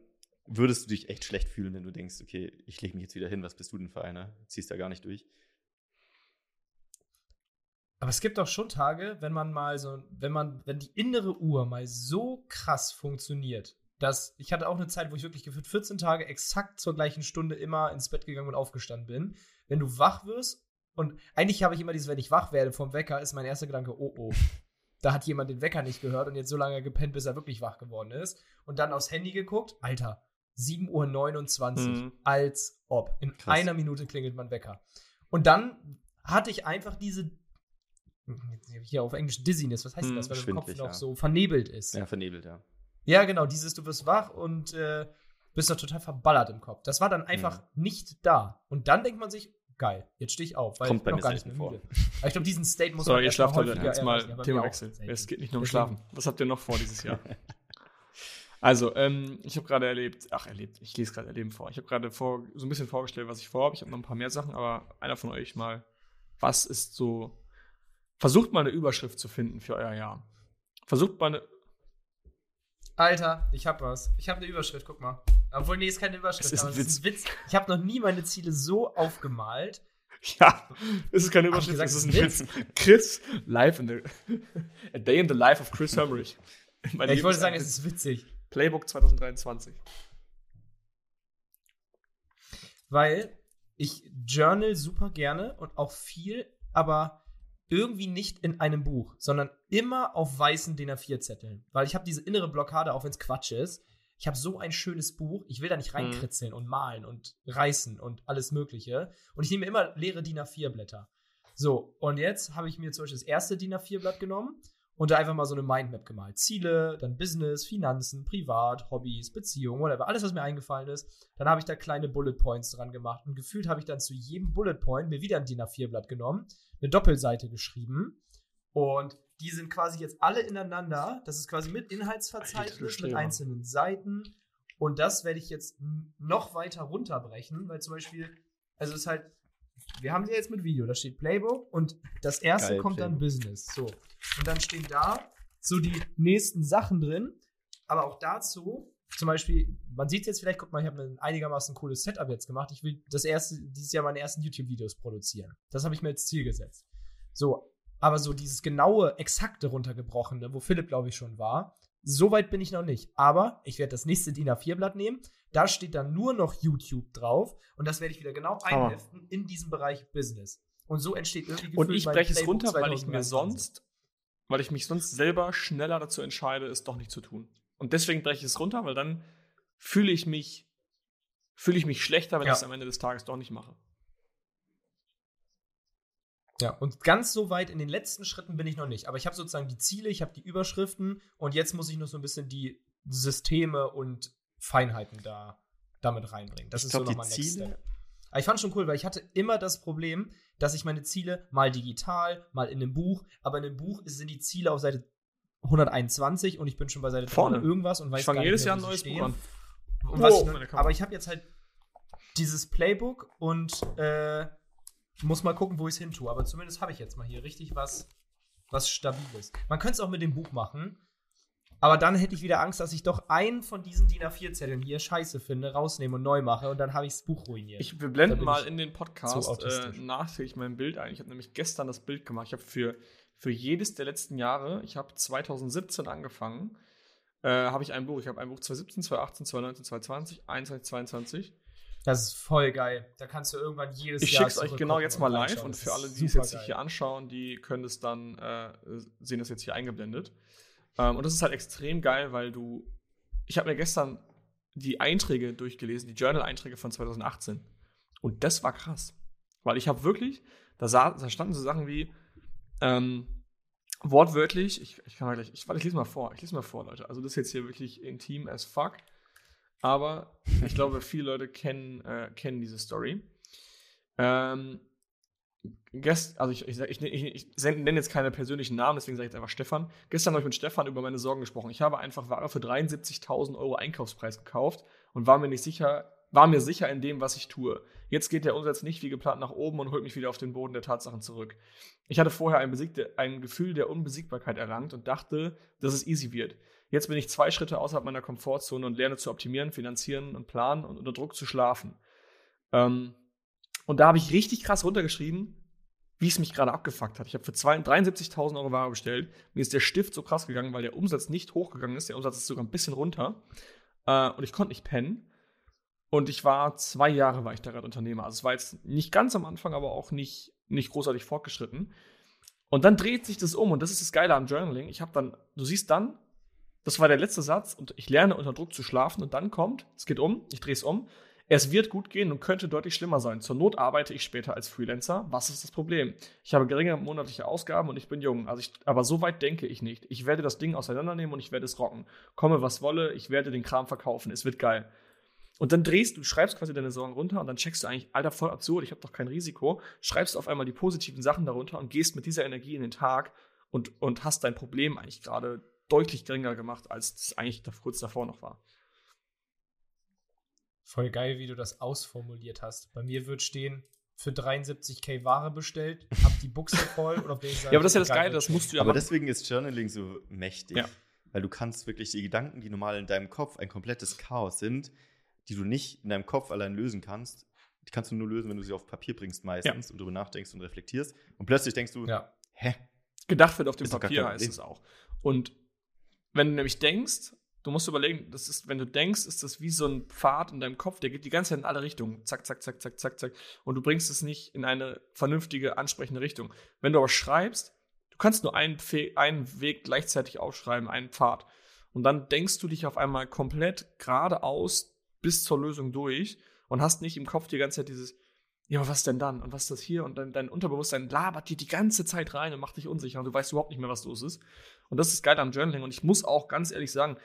würdest du dich echt schlecht fühlen, wenn du denkst, okay, ich lege mich jetzt wieder hin, was bist du denn für einer? Ziehst da gar nicht durch. Aber es gibt auch schon Tage, wenn man mal so, wenn man, wenn die innere Uhr mal so krass funktioniert, dass ich hatte auch eine Zeit, wo ich wirklich gefühlt 14 Tage exakt zur gleichen Stunde immer ins Bett gegangen und aufgestanden bin. Wenn du wach wirst und eigentlich habe ich immer dieses, wenn ich wach werde vom Wecker, ist mein erster Gedanke, oh oh. Da hat jemand den Wecker nicht gehört und jetzt so lange gepennt, bis er wirklich wach geworden ist. Und dann aufs Handy geguckt, Alter, 7.29 Uhr, Mhm. als ob. In Krass. einer Minute klingelt mein Wecker. Und dann hatte ich einfach diese hier auf Englisch Dizziness, was heißt Hm, das, weil der Kopf noch ja. so vernebelt ist. Ja, vernebelt, ja. Ja, genau, dieses, du wirst wach und äh, bist doch total verballert im Kopf. Das war dann einfach nicht da. Und dann denkt man sich, geil, jetzt stehe ich auf, weil Kommt ich bin mir noch gar nicht mehr vor. müde. Aber ich glaube, diesen State muss So, man ihr schlaft heute jetzt mal erreichen, aber Thema wir auch Wechsel. selten. Es geht nicht nur um Schlafen. Was habt ihr noch vor dieses Jahr? Also, ähm, ich habe gerade erlebt, ach, erlebt, ich lese gerade Erleben vor. Ich habe gerade vor, so ein bisschen vorgestellt, was ich vorhabe. Ich habe noch ein paar mehr Sachen, aber einer von euch mal, was ist so, versucht mal eine Überschrift zu finden für euer Jahr. Versucht mal eine, Alter, ich hab was. Ich habe eine Überschrift, guck mal. Obwohl, nee, ist keine Überschrift, Es ist ein es ist ein Witz. Ich habe noch nie meine Ziele so aufgemalt. ja, es ist keine Hab Überschrift, gesagt, es ist ein ist Witz. Chris, live in the, a day in the life of Chris. Mein Ja, ich wollte sagen, es ist witzig. Playbook 2023. weil ich journal super gerne und auch viel, aber irgendwie nicht in einem Buch, sondern immer auf weißen DIN A4-Zetteln. Weil ich habe diese innere Blockade, auch wenn es Quatsch ist. Ich habe so ein schönes Buch, ich will da nicht reinkritzeln mhm. und malen und reißen und alles Mögliche. Und ich nehme immer leere DIN A4-Blätter. So, und jetzt habe ich mir zum Beispiel das erste DIN A4-Blatt genommen und da einfach mal so eine Mindmap gemalt. Ziele, dann Business, Finanzen, Privat, Hobbys, Beziehungen, whatever. Alles, was mir eingefallen ist. Dann habe ich da kleine Bullet Points dran gemacht. Und gefühlt habe ich dann zu jedem Bullet Point mir wieder ein DIN A4-Blatt genommen, eine Doppelseite geschrieben. Und die sind quasi jetzt alle ineinander. Das ist quasi mit Inhaltsverzeichnis, mit einzelnen Seiten. Und das werde ich jetzt noch weiter runterbrechen, weil zum Beispiel, also es ist halt, wir haben sie jetzt mit Video, da steht Playbook und das erste Geil, kommt Playbook. dann Business. So. Und dann stehen da so die nächsten Sachen drin. Aber auch dazu, zum Beispiel, man sieht es jetzt vielleicht, guck mal, ich habe ein einigermaßen cooles Setup jetzt gemacht. Ich will das erste, dieses Jahr meine ersten YouTube-Videos produzieren. Das habe ich mir als Ziel gesetzt. So, aber so dieses genaue, exakte runtergebrochene, wo Philipp, glaube ich, schon war, so weit bin ich noch nicht. Aber ich werde das nächste DIN A4-Blatt nehmen. Da steht dann nur noch YouTube drauf. Und das werde ich wieder genau einheften in diesem Bereich Business. Und so entsteht irgendwie Und ich breche es runter, weil ich mir sonst weil ich mich sonst selber schneller dazu entscheide, es doch nicht zu tun. Und deswegen breche ich es runter, weil dann fühle ich mich, fühle ich mich schlechter, wenn ja. ich es am Ende des Tages doch nicht mache. Ja, und ganz so weit in den letzten Schritten bin ich noch nicht. Aber ich habe sozusagen die Ziele, ich habe die Überschriften und jetzt muss ich noch so ein bisschen die Systeme und Feinheiten da damit reinbringen. Das ich ist glaub, so nochmal Ziele, Step. Aber ich fand schon cool, weil ich hatte immer das Problem, dass ich meine Ziele mal digital, mal in einem Buch, aber in einem Buch sind die Ziele auf Seite 121 und ich bin schon bei Seite Vorne irgendwas und weiß ich fange jedes Jahr ein neues Buch an. Oh, ich, aber ich habe jetzt halt dieses Playbook und äh, muss mal gucken, wo ich es hin tue. Aber zumindest habe ich jetzt mal hier richtig was, was Stabiles. Man könnte es auch mit dem Buch machen. Aber dann hätte ich wieder Angst, dass ich doch einen von diesen DIN A4-Zetteln hier scheiße finde, rausnehme und neu mache und dann habe ich das Buch ruiniert. Ich, wir blenden mal in den Podcast äh, nachträglich mein Bild ein. Ich habe nämlich gestern das Bild gemacht. Ich habe für, für jedes der letzten Jahre, ich habe 2017 angefangen, äh, habe ich ein Buch. Ich habe ein Buch 2017, 2018, 2019, 2020, 2021, 2022. Das ist voll geil. Da kannst du irgendwann jedes ich Jahr. Ich schicke es euch genau jetzt mal live und für alle, die es jetzt geil. hier anschauen, die können es dann, äh, sehen das jetzt hier eingeblendet. Ähm, und das ist halt extrem geil, weil du. Ich habe mir gestern die Einträge durchgelesen, die Journal-Einträge von 2018. Und das war krass. Weil ich habe wirklich, da, sah, da, standen so Sachen wie, ähm, wortwörtlich, ich, ich kann mal gleich, ich, warte, ich lese mal vor, ich lese mal vor, Leute. Also das ist jetzt hier wirklich intim as fuck. Aber ich glaube, viele Leute kennen, äh, kennen diese Story. Ähm, Gest, also ich, ich, ich, ich, nenne jetzt keine persönlichen Namen, deswegen sage ich jetzt einfach Stefan. Gestern habe ich mit Stefan über meine Sorgen gesprochen. Ich habe einfach Ware für 73.000 Euro Einkaufspreis gekauft und war mir nicht sicher, war mir sicher in dem, was ich tue. Jetzt geht der Umsatz nicht wie geplant nach oben und holt mich wieder auf den Boden der Tatsachen zurück. Ich hatte vorher ein, ein Gefühl der Unbesiegbarkeit erlangt und dachte, dass es easy wird. Jetzt bin ich zwei Schritte außerhalb meiner Komfortzone und lerne zu optimieren, finanzieren und planen und unter Druck zu schlafen. Ähm, und da habe ich richtig krass runtergeschrieben, wie es mich gerade abgefuckt hat. Ich habe für 73.000 Euro Ware bestellt. Mir ist der Stift so krass gegangen, weil der Umsatz nicht hochgegangen ist. Der Umsatz ist sogar ein bisschen runter. Äh, und ich konnte nicht pennen. Und ich war zwei Jahre war ich da gerade Unternehmer. Also es war jetzt nicht ganz am Anfang, aber auch nicht, nicht großartig fortgeschritten. Und dann dreht sich das um. Und das ist das Geile am Journaling. Ich habe dann, du siehst dann, das war der letzte Satz und ich lerne unter Druck zu schlafen und dann kommt, es geht um, ich drehe es um, es wird gut gehen und könnte deutlich schlimmer sein. Zur Not arbeite ich später als Freelancer. Was ist das Problem? Ich habe geringe monatliche Ausgaben und ich bin jung. Also ich, aber so weit denke ich nicht. Ich werde das Ding auseinandernehmen und ich werde es rocken. Komme, was wolle, ich werde den Kram verkaufen. Es wird geil. Und dann drehst du, schreibst quasi deine Sorgen runter und dann checkst du eigentlich, Alter, voll absurd, ich habe doch kein Risiko. Schreibst auf einmal die positiven Sachen darunter und gehst mit dieser Energie in den Tag und, und hast dein Problem eigentlich gerade deutlich geringer gemacht, als es eigentlich kurz davor noch war. Voll geil, wie du das ausformuliert hast. Bei mir wird stehen, für 73k Ware bestellt, hab die Buchse voll und auf ja, aber das ist ja das Geile, das musst du ja Aber machen. deswegen ist Journaling so mächtig. Ja. Weil du kannst wirklich die Gedanken, die normal in deinem Kopf ein komplettes Chaos sind, die du nicht in deinem Kopf allein lösen kannst, die kannst du nur lösen, wenn du sie auf Papier bringst meistens ja. und darüber nachdenkst und reflektierst. Und plötzlich denkst du, ja. hä? Gedacht wird auf dem Papier heißt es auch. Und wenn du nämlich denkst, du musst überlegen, das ist, wenn du denkst, ist das wie so ein Pfad in deinem Kopf, der geht die ganze Zeit in alle Richtungen. Zack, zack, zack, zack, zack, zack. Und du bringst es nicht in eine vernünftige, ansprechende Richtung. Wenn du aber schreibst, du kannst nur einen, einen Weg gleichzeitig aufschreiben, einen Pfad. Und dann denkst du dich auf einmal komplett geradeaus bis zur Lösung durch und hast nicht im Kopf die ganze Zeit dieses, ja, was denn dann? Und was ist das hier? Und dann dein Unterbewusstsein labert dir die ganze Zeit rein und macht dich unsicher und du weißt überhaupt nicht mehr, was los ist. Und das ist geil am Journaling. Und ich muss auch ganz ehrlich sagen,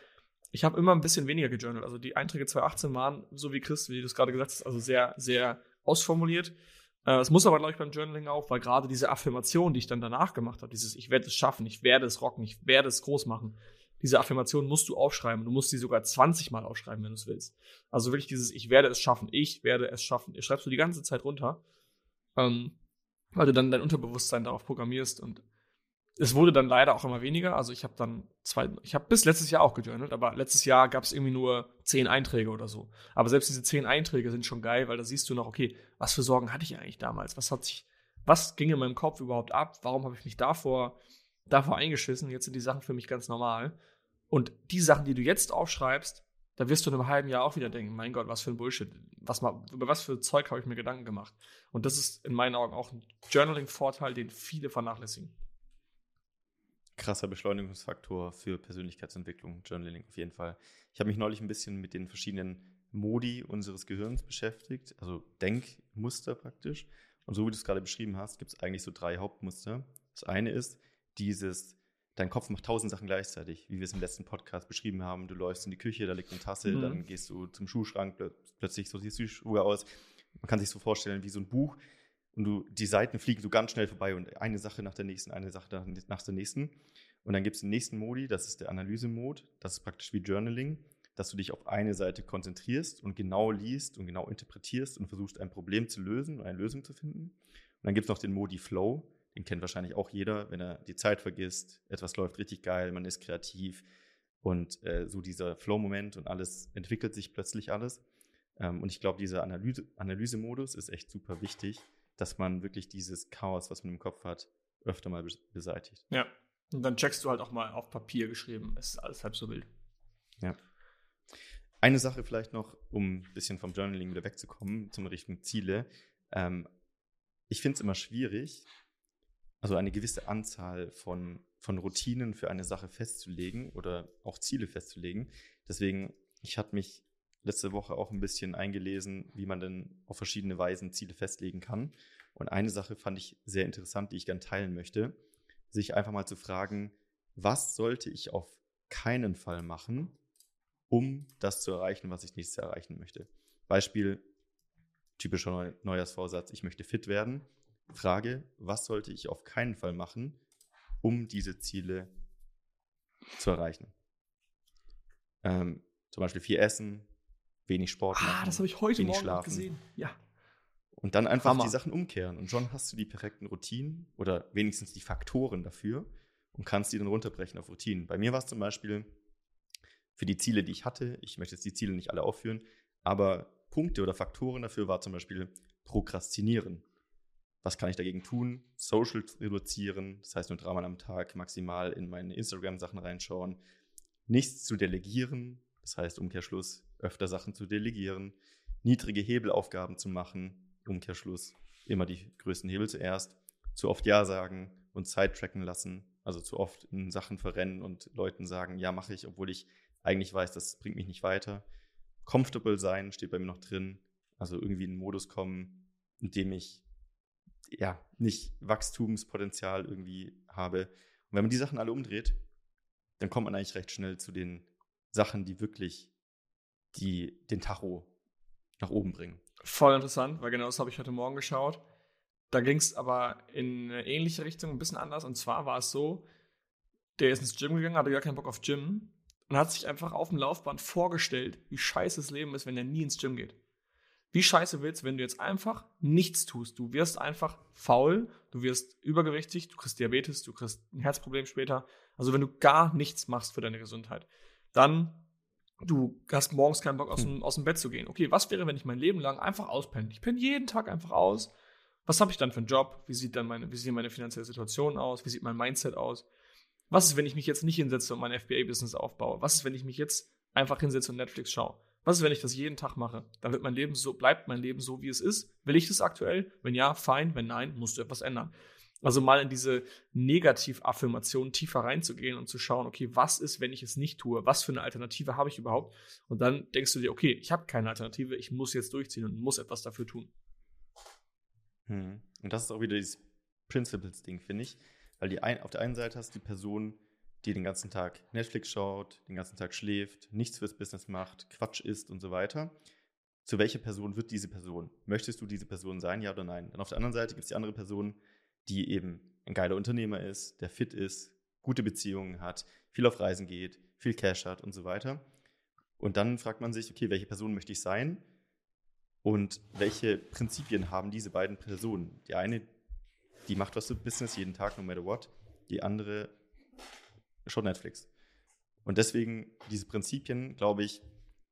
ich habe immer ein bisschen weniger gejournalt. Also die Einträge 2018 waren, so wie Chris, wie du es gerade gesagt hast, also sehr, sehr ausformuliert. Äh, es muss aber, glaube ich, beim Journaling auch, weil gerade diese Affirmation, die ich dann danach gemacht habe, dieses Ich werde es schaffen, ich werde es rocken, ich werde es groß machen, diese Affirmation musst du aufschreiben. Du musst sie sogar 20 Mal aufschreiben, wenn du es willst. Also wirklich dieses Ich werde es schaffen, ich werde es schaffen. Ihr schreibst du die ganze Zeit runter, ähm, weil du dann dein Unterbewusstsein darauf programmierst und es wurde dann leider auch immer weniger. Also ich habe dann zwei, ich habe bis letztes Jahr auch gejournalt, aber letztes Jahr gab es irgendwie nur zehn Einträge oder so. Aber selbst diese zehn Einträge sind schon geil, weil da siehst du noch, okay, was für Sorgen hatte ich eigentlich damals? Was hat sich, was ging in meinem Kopf überhaupt ab? Warum habe ich mich davor, davor eingeschissen? Jetzt sind die Sachen für mich ganz normal. Und die Sachen, die du jetzt aufschreibst, da wirst du in einem halben Jahr auch wieder denken, mein Gott, was für ein Bullshit. Was mal, über was für Zeug habe ich mir Gedanken gemacht? Und das ist in meinen Augen auch ein Journaling-Vorteil, den viele vernachlässigen krasser Beschleunigungsfaktor für Persönlichkeitsentwicklung, Journaling auf jeden Fall. Ich habe mich neulich ein bisschen mit den verschiedenen Modi unseres Gehirns beschäftigt, also Denkmuster praktisch. Und so wie du es gerade beschrieben hast, gibt es eigentlich so drei Hauptmuster. Das eine ist dieses, dein Kopf macht tausend Sachen gleichzeitig, wie wir es im letzten Podcast beschrieben haben. Du läufst in die Küche, da liegt eine Tasse, mhm. dann gehst du zum Schuhschrank, plötzlich so siehst du die Schuhe aus. Man kann sich so vorstellen wie so ein Buch, und du, die Seiten fliegen so ganz schnell vorbei und eine Sache nach der nächsten, eine Sache nach der nächsten. Und dann gibt es den nächsten Modi, das ist der Analyse-Mode. Das ist praktisch wie Journaling, dass du dich auf eine Seite konzentrierst und genau liest und genau interpretierst und versuchst, ein Problem zu lösen und eine Lösung zu finden. Und dann gibt es noch den Modi Flow, den kennt wahrscheinlich auch jeder, wenn er die Zeit vergisst, etwas läuft richtig geil, man ist kreativ und äh, so dieser Flow-Moment und alles entwickelt sich plötzlich alles. Ähm, und ich glaube, dieser Analyse, Analyse-Modus ist echt super wichtig, dass man wirklich dieses Chaos, was man im Kopf hat, öfter mal beseitigt. Ja. Und dann checkst du halt auch mal auf Papier geschrieben. Es ist alles halb so wild. Ja. Eine Sache vielleicht noch, um ein bisschen vom Journaling wieder wegzukommen, zum Richtung Ziele. Ähm, ich finde es immer schwierig, also eine gewisse Anzahl von, von Routinen für eine Sache festzulegen oder auch Ziele festzulegen. Deswegen, ich hatte mich letzte Woche auch ein bisschen eingelesen, wie man denn auf verschiedene Weisen Ziele festlegen kann. Und eine Sache fand ich sehr interessant, die ich gerne teilen möchte, sich einfach mal zu fragen, was sollte ich auf keinen Fall machen, um das zu erreichen, was ich nächstes Jahr erreichen möchte. Beispiel, typischer Neujahrsvorsatz, ich möchte fit werden. Frage, was sollte ich auf keinen Fall machen, um diese Ziele zu erreichen? Ähm, zum Beispiel viel essen, wenig Sport machen. Ah, das habe ich heute Morgen schlafen. gesehen. Ja. Und dann einfach Hammer. die Sachen umkehren. Und schon hast du die perfekten Routinen oder wenigstens die Faktoren dafür und kannst die dann runterbrechen auf Routinen. Bei mir war es zum Beispiel für die Ziele, die ich hatte, ich möchte jetzt die Ziele nicht alle aufführen, aber Punkte oder Faktoren dafür war zum Beispiel Prokrastinieren. Was kann ich dagegen tun? Social reduzieren, das heißt nur dreimal am Tag maximal in meine Instagram-Sachen reinschauen. Nichts zu delegieren, das heißt Umkehrschluss öfter Sachen zu delegieren, niedrige Hebelaufgaben zu machen, Umkehrschluss, immer die größten Hebel zuerst, zu oft Ja sagen und Zeit tracken lassen, also zu oft in Sachen verrennen und Leuten sagen, ja, mache ich, obwohl ich eigentlich weiß, das bringt mich nicht weiter. Comfortable sein steht bei mir noch drin, also irgendwie in einen Modus kommen, in dem ich ja nicht Wachstumspotenzial irgendwie habe. Und wenn man die Sachen alle umdreht, dann kommt man eigentlich recht schnell zu den Sachen, die wirklich die den Tacho nach oben bringen. Voll interessant, weil genau das habe ich heute Morgen geschaut. Da ging es aber in eine ähnliche Richtung, ein bisschen anders. Und zwar war es so, der ist ins Gym gegangen, hatte gar keinen Bock auf Gym und hat sich einfach auf dem Laufband vorgestellt, wie scheiße das Leben ist, wenn er nie ins Gym geht. Wie scheiße willst du, wenn du jetzt einfach nichts tust? Du wirst einfach faul, du wirst übergewichtig, du kriegst Diabetes, du kriegst ein Herzproblem später. Also wenn du gar nichts machst für deine Gesundheit, dann du hast morgens keinen Bock aus dem, aus dem Bett zu gehen. Okay, was wäre, wenn ich mein Leben lang einfach auspenne? Ich penne jeden Tag einfach aus. Was habe ich dann für einen Job? Wie sieht dann meine, wie sieht meine finanzielle Situation aus? Wie sieht mein Mindset aus? Was ist, wenn ich mich jetzt nicht hinsetze und mein FBA-Business aufbaue? Was ist, wenn ich mich jetzt einfach hinsetze und Netflix schaue? Was ist, wenn ich das jeden Tag mache? Dann wird mein Leben so, bleibt mein Leben so, wie es ist. Will ich das aktuell? Wenn ja, fein. Wenn nein, musst du etwas ändern. Also mal in diese Negativaffirmation tiefer reinzugehen und zu schauen, okay, was ist, wenn ich es nicht tue? Was für eine Alternative habe ich überhaupt? Und dann denkst du dir, okay, ich habe keine Alternative, ich muss jetzt durchziehen und muss etwas dafür tun. Hm. Und das ist auch wieder dieses Principles-Ding, finde ich. Weil die ein, auf der einen Seite hast du die Person, die den ganzen Tag Netflix schaut, den ganzen Tag schläft, nichts fürs Business macht, Quatsch isst und so weiter. Zu welcher Person wird diese Person? Möchtest du diese Person sein, ja oder nein? Dann auf der anderen Seite gibt es die andere Person, die eben ein geiler Unternehmer ist, der fit ist, gute Beziehungen hat, viel auf Reisen geht, viel Cash hat und so weiter. Und dann fragt man sich, okay, welche Person möchte ich sein? Und welche Prinzipien haben diese beiden Personen? Die eine, die macht was für Business jeden Tag, no matter what. Die andere schaut Netflix. Und deswegen, diese Prinzipien, glaube ich,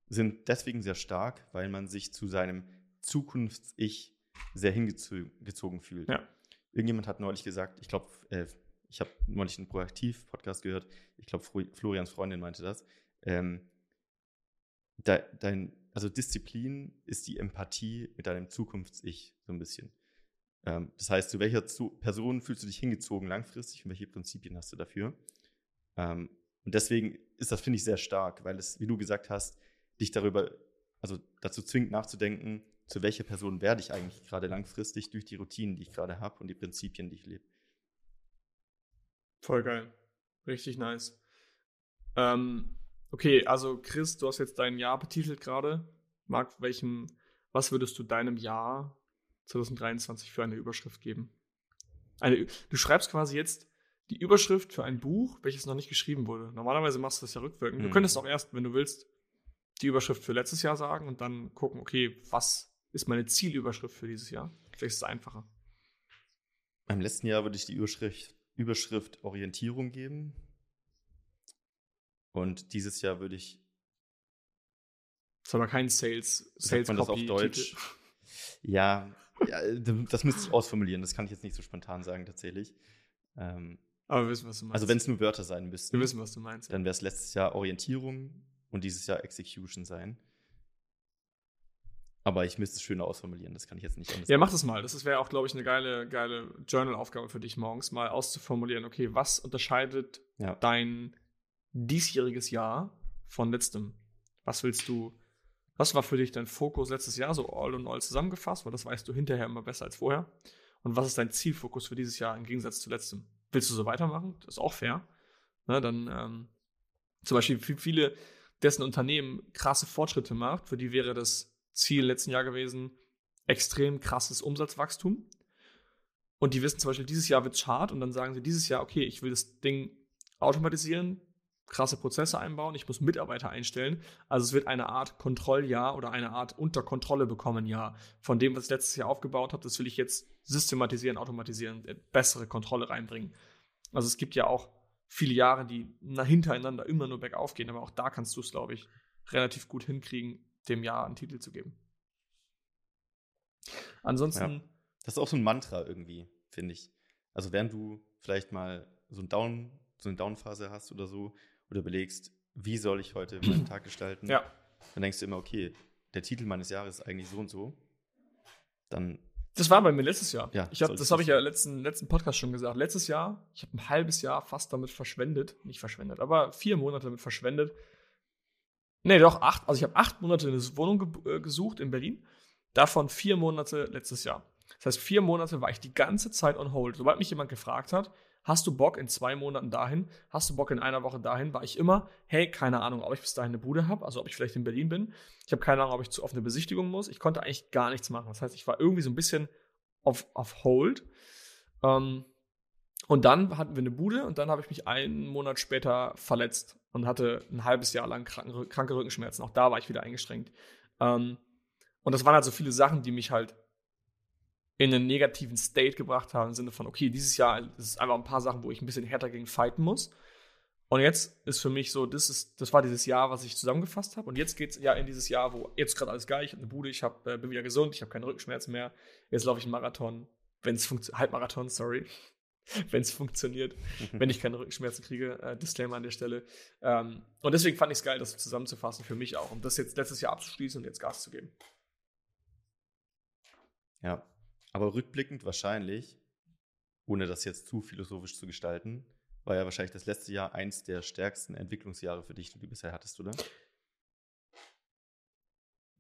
sind deswegen sehr stark, weil man sich zu seinem Zukunfts-Ich sehr hingezogen fühlt. Ja. Irgendjemand hat neulich gesagt, ich glaube, äh, ich habe neulich einen Proaktiv-Podcast gehört, ich glaube, Florians Freundin meinte das. Ähm, de, dein, also Disziplin ist die Empathie mit deinem Zukunfts-Ich so ein bisschen. Ähm, das heißt, zu welcher zu Person fühlst du dich hingezogen langfristig und welche Prinzipien hast du dafür? Ähm, und deswegen ist das, finde ich, sehr stark, weil es, wie du gesagt hast, dich darüber, also dazu zwingt nachzudenken, zu welcher Person werde ich eigentlich gerade langfristig durch die Routinen, die ich gerade habe und die Prinzipien, die ich lebe. Voll geil. Richtig nice. Ähm, okay, also Chris, du hast jetzt dein Jahr betitelt gerade. Marc, welchem, was würdest du deinem Jahr 2023 für eine Überschrift geben? Eine, du schreibst quasi jetzt die Überschrift für ein Buch, welches noch nicht geschrieben wurde. Normalerweise machst du das ja rückwirkend. Du hm. könntest auch erst, wenn du willst, die Überschrift für letztes Jahr sagen und dann gucken, okay, was ist meine Zielüberschrift für dieses Jahr? Vielleicht ist es einfacher. Beim letzten Jahr würde ich die Überschrift, Überschrift Orientierung geben. Und dieses Jahr würde ich. Das ist aber kein Sales, Sales man das auf Deutsch. Ja, ja, das müsste ich ausformulieren. Das kann ich jetzt nicht so spontan sagen, tatsächlich. Ähm, aber wir wissen, was du meinst. Also, wenn es nur Wörter sein müssten. Wir wissen, was du meinst. Dann wäre es letztes Jahr Orientierung und dieses Jahr Execution sein. Aber ich müsste es schöner ausformulieren, das kann ich jetzt nicht anders Ja, mach das mal. Das wäre auch, glaube ich, eine geile, geile Journal-Aufgabe für dich morgens, mal auszuformulieren, okay, was unterscheidet ja. dein diesjähriges Jahr von letztem? Was willst du, was war für dich dein Fokus letztes Jahr, so all und all zusammengefasst, weil das weißt du hinterher immer besser als vorher. Und was ist dein Zielfokus für dieses Jahr im Gegensatz zu letztem? Willst du so weitermachen? Das ist auch fair. Ne, dann ähm, zum Beispiel viele, dessen Unternehmen krasse Fortschritte macht, für die wäre das Ziel letzten Jahr gewesen, extrem krasses Umsatzwachstum. Und die wissen zum Beispiel, dieses Jahr wird es hart und dann sagen sie dieses Jahr, okay, ich will das Ding automatisieren, krasse Prozesse einbauen, ich muss Mitarbeiter einstellen. Also es wird eine Art Kontrolljahr oder eine Art unter Kontrolle bekommen Jahr. Von dem, was ich letztes Jahr aufgebaut habe, das will ich jetzt systematisieren, automatisieren, bessere Kontrolle reinbringen. Also es gibt ja auch viele Jahre, die hintereinander immer nur bergauf gehen, aber auch da kannst du es, glaube ich, relativ gut hinkriegen, dem Jahr einen Titel zu geben. Ansonsten. Ja. Das ist auch so ein Mantra irgendwie, finde ich. Also, während du vielleicht mal so, ein Down, so eine Downphase hast oder so, oder überlegst, wie soll ich heute meinen Tag gestalten, ja. dann denkst du immer, okay, der Titel meines Jahres ist eigentlich so und so. Dann. Das war bei mir letztes Jahr. Ja, ich hab, das habe ich ja letzten letzten Podcast schon gesagt. Letztes Jahr, ich habe ein halbes Jahr fast damit verschwendet, nicht verschwendet, aber vier Monate damit verschwendet, Nee, doch, acht. Also ich habe acht Monate eine Wohnung ge äh, gesucht in Berlin. Davon vier Monate letztes Jahr. Das heißt, vier Monate war ich die ganze Zeit on hold. Sobald mich jemand gefragt hat, hast du Bock in zwei Monaten dahin, hast du Bock in einer Woche dahin, war ich immer, hey, keine Ahnung, ob ich bis dahin eine Bude habe, also ob ich vielleicht in Berlin bin. Ich habe keine Ahnung, ob ich zu, auf eine Besichtigung muss. Ich konnte eigentlich gar nichts machen. Das heißt, ich war irgendwie so ein bisschen auf, auf hold. Ähm, und dann hatten wir eine Bude und dann habe ich mich einen Monat später verletzt und hatte ein halbes Jahr lang kranke, kranke Rückenschmerzen. Auch da war ich wieder eingeschränkt. Ähm, und das waren halt so viele Sachen, die mich halt in einen negativen State gebracht haben, im Sinne von, okay, dieses Jahr das ist einfach ein paar Sachen, wo ich ein bisschen härter gegen fighten muss. Und jetzt ist für mich so, das, ist, das war dieses Jahr, was ich zusammengefasst habe. Und jetzt geht es ja in dieses Jahr, wo jetzt gerade alles geil, ich habe eine Bude, ich hab, äh, bin wieder gesund, ich habe keine Rückenschmerzen mehr. Jetzt laufe ich einen Marathon, wenn es funktioniert, Halbmarathon, sorry. wenn es funktioniert, wenn ich keine Rückenschmerzen kriege. Äh, Disclaimer an der Stelle. Ähm, und deswegen fand ich es geil, das zusammenzufassen für mich auch, um das jetzt letztes Jahr abzuschließen und jetzt Gas zu geben. Ja, aber rückblickend wahrscheinlich, ohne das jetzt zu philosophisch zu gestalten, war ja wahrscheinlich das letzte Jahr eins der stärksten Entwicklungsjahre für dich, die du bisher hattest, oder?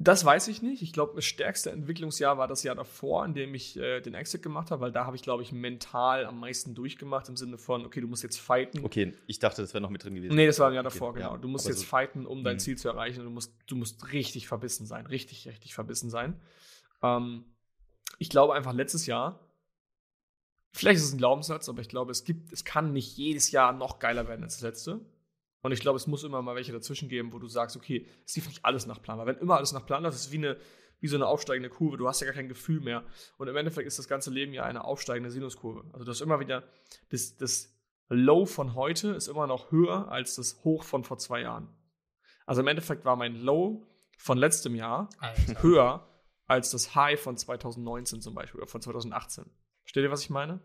Das weiß ich nicht. Ich glaube, das stärkste Entwicklungsjahr war das Jahr davor, in dem ich äh, den Exit gemacht habe, weil da habe ich, glaube ich, mental am meisten durchgemacht im Sinne von, okay, du musst jetzt fighten. Okay, ich dachte, das wäre noch mit drin gewesen. Nee, das war ein Jahr davor, okay, genau. Ja, du musst jetzt so fighten, um dein mh. Ziel zu erreichen. Und du musst, du musst richtig verbissen sein. Richtig, richtig verbissen sein. Ähm, ich glaube einfach letztes Jahr, vielleicht ist es ein Glaubenssatz, aber ich glaube, es gibt, es kann nicht jedes Jahr noch geiler werden als das letzte. Und ich glaube, es muss immer mal welche dazwischen geben, wo du sagst, okay, es lief nicht alles nach Plan. Weil wenn immer alles nach Plan läuft, ist es wie, eine, wie so eine aufsteigende Kurve. Du hast ja gar kein Gefühl mehr. Und im Endeffekt ist das ganze Leben ja eine aufsteigende Sinuskurve. Also du hast immer wieder, das, das Low von heute ist immer noch höher als das Hoch von vor zwei Jahren. Also im Endeffekt war mein Low von letztem Jahr Alter. höher als das High von 2019 zum Beispiel oder von 2018. Versteht ihr, was ich meine?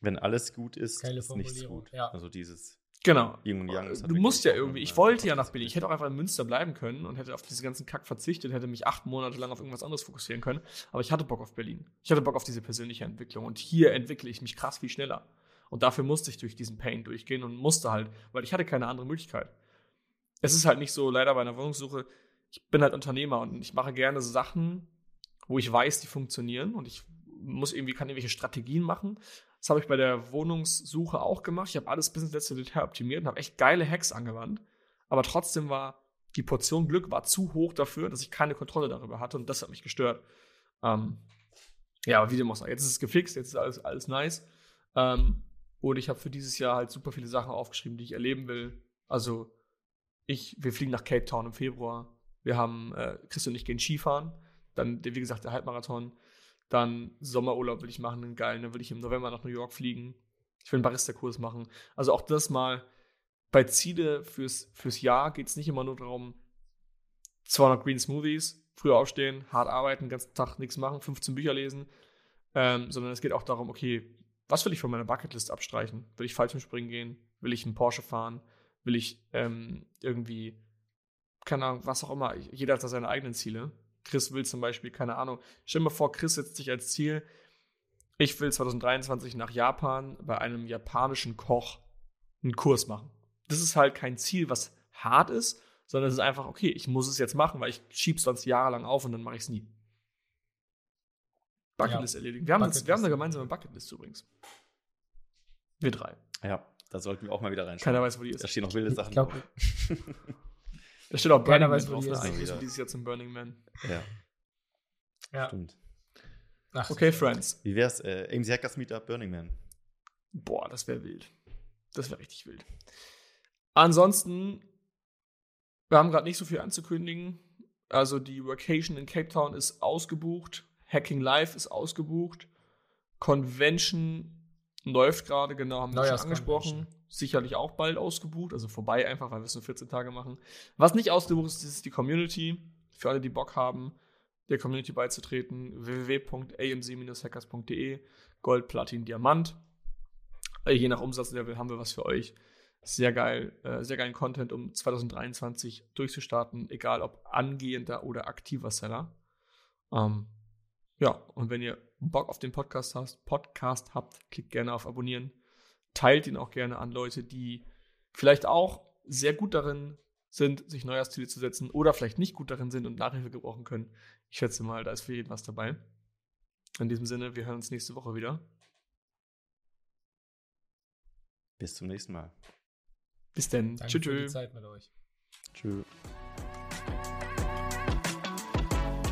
Wenn alles gut ist, ist nichts gut. Ja. Also dieses Genau. Yin und du musst ja irgendwie, ich wollte ja nach Berlin. Ich hätte auch einfach in Münster bleiben können und hätte auf diesen ganzen Kack verzichtet, hätte mich acht Monate lang auf irgendwas anderes fokussieren können. Aber ich hatte Bock auf Berlin. Ich hatte Bock auf diese persönliche Entwicklung. Und hier entwickle ich mich krass viel schneller. Und dafür musste ich durch diesen Pain durchgehen und musste halt, weil ich hatte keine andere Möglichkeit. Es ist halt nicht so, leider bei einer Wohnungssuche, ich bin halt Unternehmer und ich mache gerne Sachen, wo ich weiß, die funktionieren und ich muss irgendwie, kann irgendwelche Strategien machen, das habe ich bei der Wohnungssuche auch gemacht. Ich habe alles bis ins letzte Detail optimiert und habe echt geile Hacks angewandt. Aber trotzdem war die Portion Glück war zu hoch dafür, dass ich keine Kontrolle darüber hatte und das hat mich gestört. Ähm, ja, aber wie dem auch sei. Jetzt ist es gefixt, jetzt ist alles, alles nice. Ähm, und ich habe für dieses Jahr halt super viele Sachen aufgeschrieben, die ich erleben will. Also, ich, wir fliegen nach Cape Town im Februar. Wir haben, äh, Chris und ich gehen Skifahren. Dann, wie gesagt, der Halbmarathon. Dann Sommerurlaub will ich machen, einen geilen. Dann will ich im November nach New York fliegen. Ich will einen Barista-Kurs machen. Also auch das mal bei Ziele fürs, fürs Jahr geht es nicht immer nur darum, 200 Green Smoothies, früh aufstehen, hart arbeiten, den ganzen Tag nichts machen, 15 Bücher lesen, ähm, sondern es geht auch darum, okay, was will ich von meiner Bucketlist abstreichen? Will ich Fallschirmspringen gehen? Will ich einen Porsche fahren? Will ich ähm, irgendwie, keine Ahnung, was auch immer. Jeder hat da seine eigenen Ziele. Chris will zum Beispiel, keine Ahnung, stell dir mal vor, Chris setzt sich als Ziel, ich will 2023 nach Japan bei einem japanischen Koch einen Kurs machen. Das ist halt kein Ziel, was hart ist, sondern es ist einfach, okay, ich muss es jetzt machen, weil ich schiebe es sonst jahrelang auf und dann mache ich es nie. Bucketlist ja. erledigen. Wir haben, Bucketlist. wir haben eine gemeinsame Bucketlist übrigens. Wir drei. Ja, da sollten wir auch mal wieder reinschauen. Keiner weiß, wo die ist. Da stehen noch wilde Sachen ich glaub, Da steht auch Burning Man drauf. Das ist dieses Jahr zum Burning Man. Ja. Ja. Stimmt. Ach, okay, Friends. Wie wär's? Äh, AMC Hackers Meetup Burning Man. Boah, das wäre wild. Das wäre richtig wild. Ansonsten, wir haben gerade nicht so viel anzukündigen. Also die Vacation in Cape Town ist ausgebucht. Hacking Live ist ausgebucht. Convention läuft gerade, genau, haben wir schon angesprochen sicherlich auch bald ausgebucht, also vorbei einfach, weil wir es nur 14 Tage machen. Was nicht ausgebucht ist, ist die Community. Für alle, die Bock haben, der Community beizutreten, www.amc-hackers.de, Gold, Platin, Diamant. Äh, je nach Umsatzlevel haben wir was für euch. Sehr geil, äh, sehr geilen Content, um 2023 durchzustarten, egal ob angehender oder aktiver Seller. Ähm, ja, und wenn ihr Bock auf den Podcast hast, Podcast habt, klickt gerne auf Abonnieren teilt ihn auch gerne an Leute, die vielleicht auch sehr gut darin sind, sich Neujahrsziele zu setzen oder vielleicht nicht gut darin sind und Nachhilfe gebrauchen können. Ich schätze mal, da ist für jeden was dabei. In diesem Sinne, wir hören uns nächste Woche wieder. Bis zum nächsten Mal. Bis denn. Danke tschö,